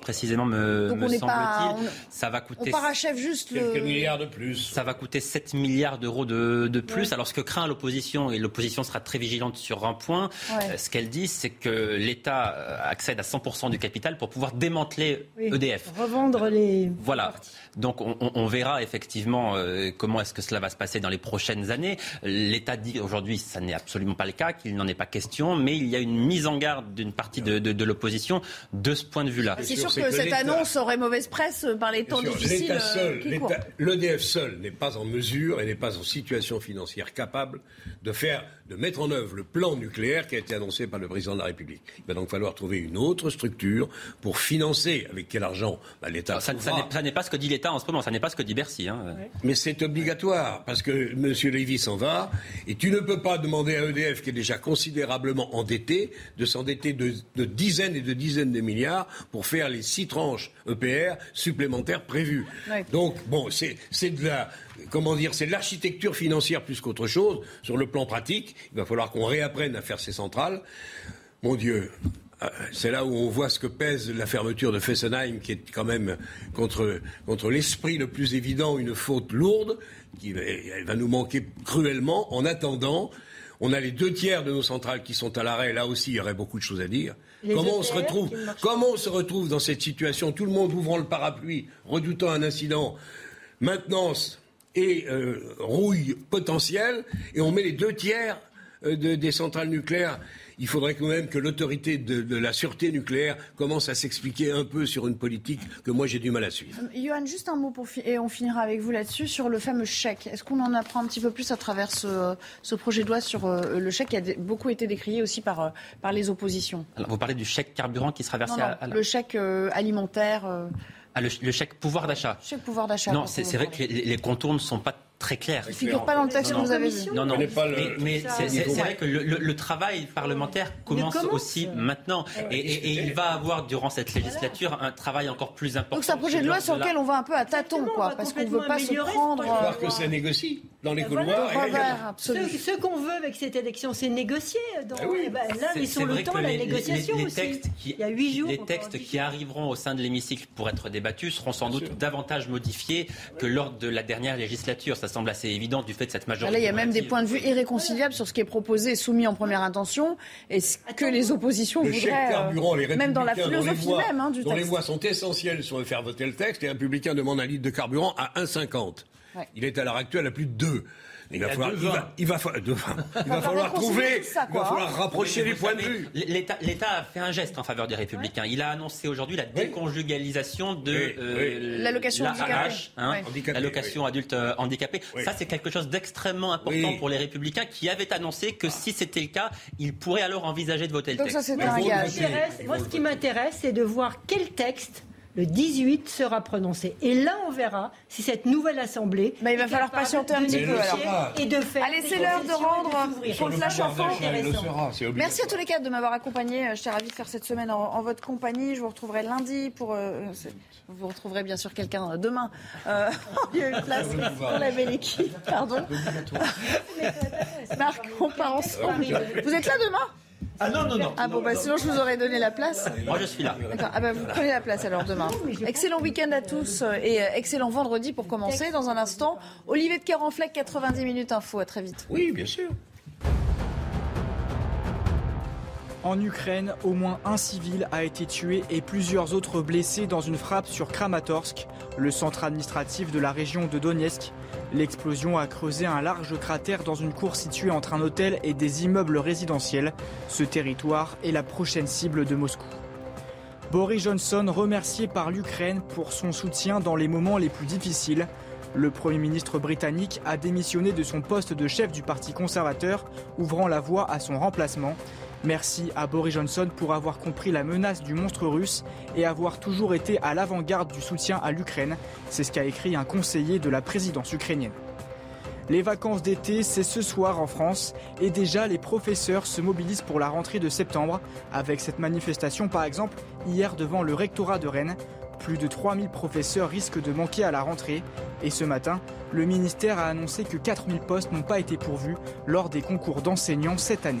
S17: précisément, me,
S9: on
S17: semble-t-il.
S9: on-
S17: Ça va
S9: On
S17: coûter
S9: parachève juste le...
S14: Quelques milliards de plus.
S17: Ça va coûter 7 milliards d'euros de, de plus. Alors ce que craint l'opposition, et l'opposition sera très vigilante sur un point,
S9: Ouais.
S17: ce qu'elle dit, c'est que l'État accède à 100% du capital pour pouvoir démanteler
S12: Oui.
S17: EDF.
S12: Revendre les.
S17: Voilà. Donc on, on- on verra effectivement euh, comment est-ce que cela va se passer dans les prochaines années. L'État dit aujourd'hui ça n'est absolument pas le cas, qu'il n'en est pas question, mais il y a une mise en garde d'une partie de, de- de l'opposition de ce point de vue-là.
S9: C'est
S14: sûr,
S9: sûr que,
S14: que
S9: cette annonce aurait mauvaise presse par les temps
S14: sûr,
S9: difficiles
S14: L'État
S9: euh,
S14: l'EDF seul n'est pas en mesure et n'est pas en situation financière capable de faire, de mettre en œuvre le plan nucléaire qui a été annoncé par le président de la République. Il va donc falloir trouver une autre structure pour financer. Avec quel argent Bah, L'État.
S17: Ça, ça
S14: trouvera.
S17: n'est- ça n'est pas ce que dit l'État en ce moment, ça n'est pas ce que dit Bercy. hein.
S14: Mais c'est obligatoire parce que M. Lévy s'en va et tu ne peux pas demander à EDF qui est déjà considérablement endetté de s'endetter de, de dizaines et de dizaines de milliards pour faire les six tranches EPR supplémentaires prévues.
S9: Ouais.
S14: Donc bon, c'est c'est de la comment dire, c'est de l'architecture financière plus qu'autre chose. Sur le plan pratique, il va falloir qu'on réapprenne à faire ces centrales. Mon Dieu. Euh, c'est là où on voit ce que pèse la fermeture de Fessenheim, qui est quand même contre, contre l'esprit le plus évident une faute lourde, qui elle va nous manquer cruellement. En attendant, on a les deux tiers de nos centrales qui sont à l'arrêt. Là aussi, il y aurait beaucoup de choses à dire. comment on se retrouve Comment on se retrouve dans cette situation Tout le monde ouvrant le parapluie, redoutant un incident, maintenance et euh, rouille potentielle, et on met les deux tiers euh, des centrales nucléaires il faudrait quand même que l'autorité de, la sûreté nucléaire commence à s'expliquer un peu sur une politique que moi j'ai du mal à suivre.
S9: Euh, Johan, juste un mot pour et on finira avec vous là-dessus sur le fameux chèque. Est-ce qu'on en apprend un petit peu plus à travers ce, projet de loi sur euh, le chèque qui a beaucoup été décrié aussi par, euh, par les oppositions?
S17: Vous parlez du chèque carburant qui sera versé à,
S9: Le chèque alimentaire.
S17: Ah, le, chèque pouvoir d'achat.
S9: Chèque pouvoir d'achat.
S17: Non, c'est vrai que les, les contours ne sont pas très clair.
S9: Il ne figure pas dans le texte que vous avez vu.
S17: Non, non, mais, c'est vrai que le, travail parlementaire commence, aussi maintenant. Et, il va avoir, durant cette législature, un travail encore plus important.
S9: Donc c'est un projet de loi sur lequel on va un peu à tâtons, quoi, parce qu'on ne veut pas se prendre...
S14: Il faut que ça négocie dans les couloirs.
S12: Ce, qu'on veut avec cette élection, c'est négocier. Donc, ah eh ben, là, le temps à la négociation aussi. Il y a huit jours.
S17: Les textes qui arriveront au sein de l'hémicycle pour être débattus seront sans doute davantage modifiés que lors de la dernière législature. Ça semble assez évident du fait de cette majorité.
S9: Là, il y a même des points de vue irréconciliables sur ce qui est proposé, soumis en première intention, et ce que les oppositions
S14: le
S9: voudraient.
S14: Carburant, les
S9: même dans la philosophie même hein, du
S14: dont les voix sont essentielles sur faire voter le texte. Les républicains demandent un litre de carburant à 1,50. Il est à l'heure actuelle à plus de 2. Il va, falloir, il va, falloir [LAUGHS] trouver, il va falloir rapprocher les points de vue.
S17: L'État a fait un geste en faveur des Républicains. Il a annoncé aujourd'hui la déconjugalisation de
S9: euh, l'allocation
S17: hein, l'allocation adulte euh, handicapé. Ça, c'est quelque chose d'extrêmement important pour les Républicains qui avaient annoncé que si c'était le cas, ils pourraient alors envisager de voter le texte.
S9: Donc ça, c'est un gage.
S12: Moi, ce qui m'intéresse, c'est de voir quel texte le 18 sera prononcé. Et là, on verra si cette nouvelle Assemblée.
S9: Mais il va falloir patienter un petit peu alors.
S12: Et de faire.
S9: Allez, c'est l'heure de rendre son flash info. Merci à tous les quatre de m'avoir accompagné. J'étais ravie de faire cette semaine en, votre compagnie. Je vous retrouverai lundi pour. Euh, vous retrouverez bien sûr quelqu'un demain. Euh, il y a une place pour la belle équipe. Pardon. [LAUGHS] Marc, on part ensemble. Vous êtes là demain?
S13: Ah non, non, non.
S9: Ah bon, bah sinon je vous aurais donné la place.
S17: Moi je suis là.
S9: D'accord. Ah bah vous prenez la place alors demain. Excellent week-end à tous et euh, excellent vendredi pour commencer. Dans un instant, Olivier de Carenfleck, 90 minutes info. À très vite.
S14: Oui, bien sûr.
S15: En Ukraine, au moins un civil a été tué et plusieurs autres blessés dans une frappe sur Kramatorsk, le centre administratif de la région de Donetsk. L'explosion a creusé un large cratère dans une cour située entre un hôtel et des immeubles résidentiels. Ce territoire est la prochaine cible de Moscou. Boris Johnson remercié par l'Ukraine pour son soutien dans les moments les plus difficiles. Le Premier ministre britannique a démissionné de son poste de chef du Parti conservateur, ouvrant la voie à son remplacement. Merci à Boris Johnson pour avoir compris la menace du monstre russe et avoir toujours été à l'avant-garde du soutien à l'Ukraine. C'est ce qu'a écrit un conseiller de la présidence ukrainienne. Les vacances d'été, c'est ce soir en France et déjà les professeurs se mobilisent pour la rentrée de septembre avec cette manifestation par exemple hier devant le rectorat de Rennes. Plus de 3000 professeurs risquent de manquer à la rentrée et ce matin, le ministère a annoncé que 4000 postes n'ont pas été pourvus lors des concours d'enseignants cette année.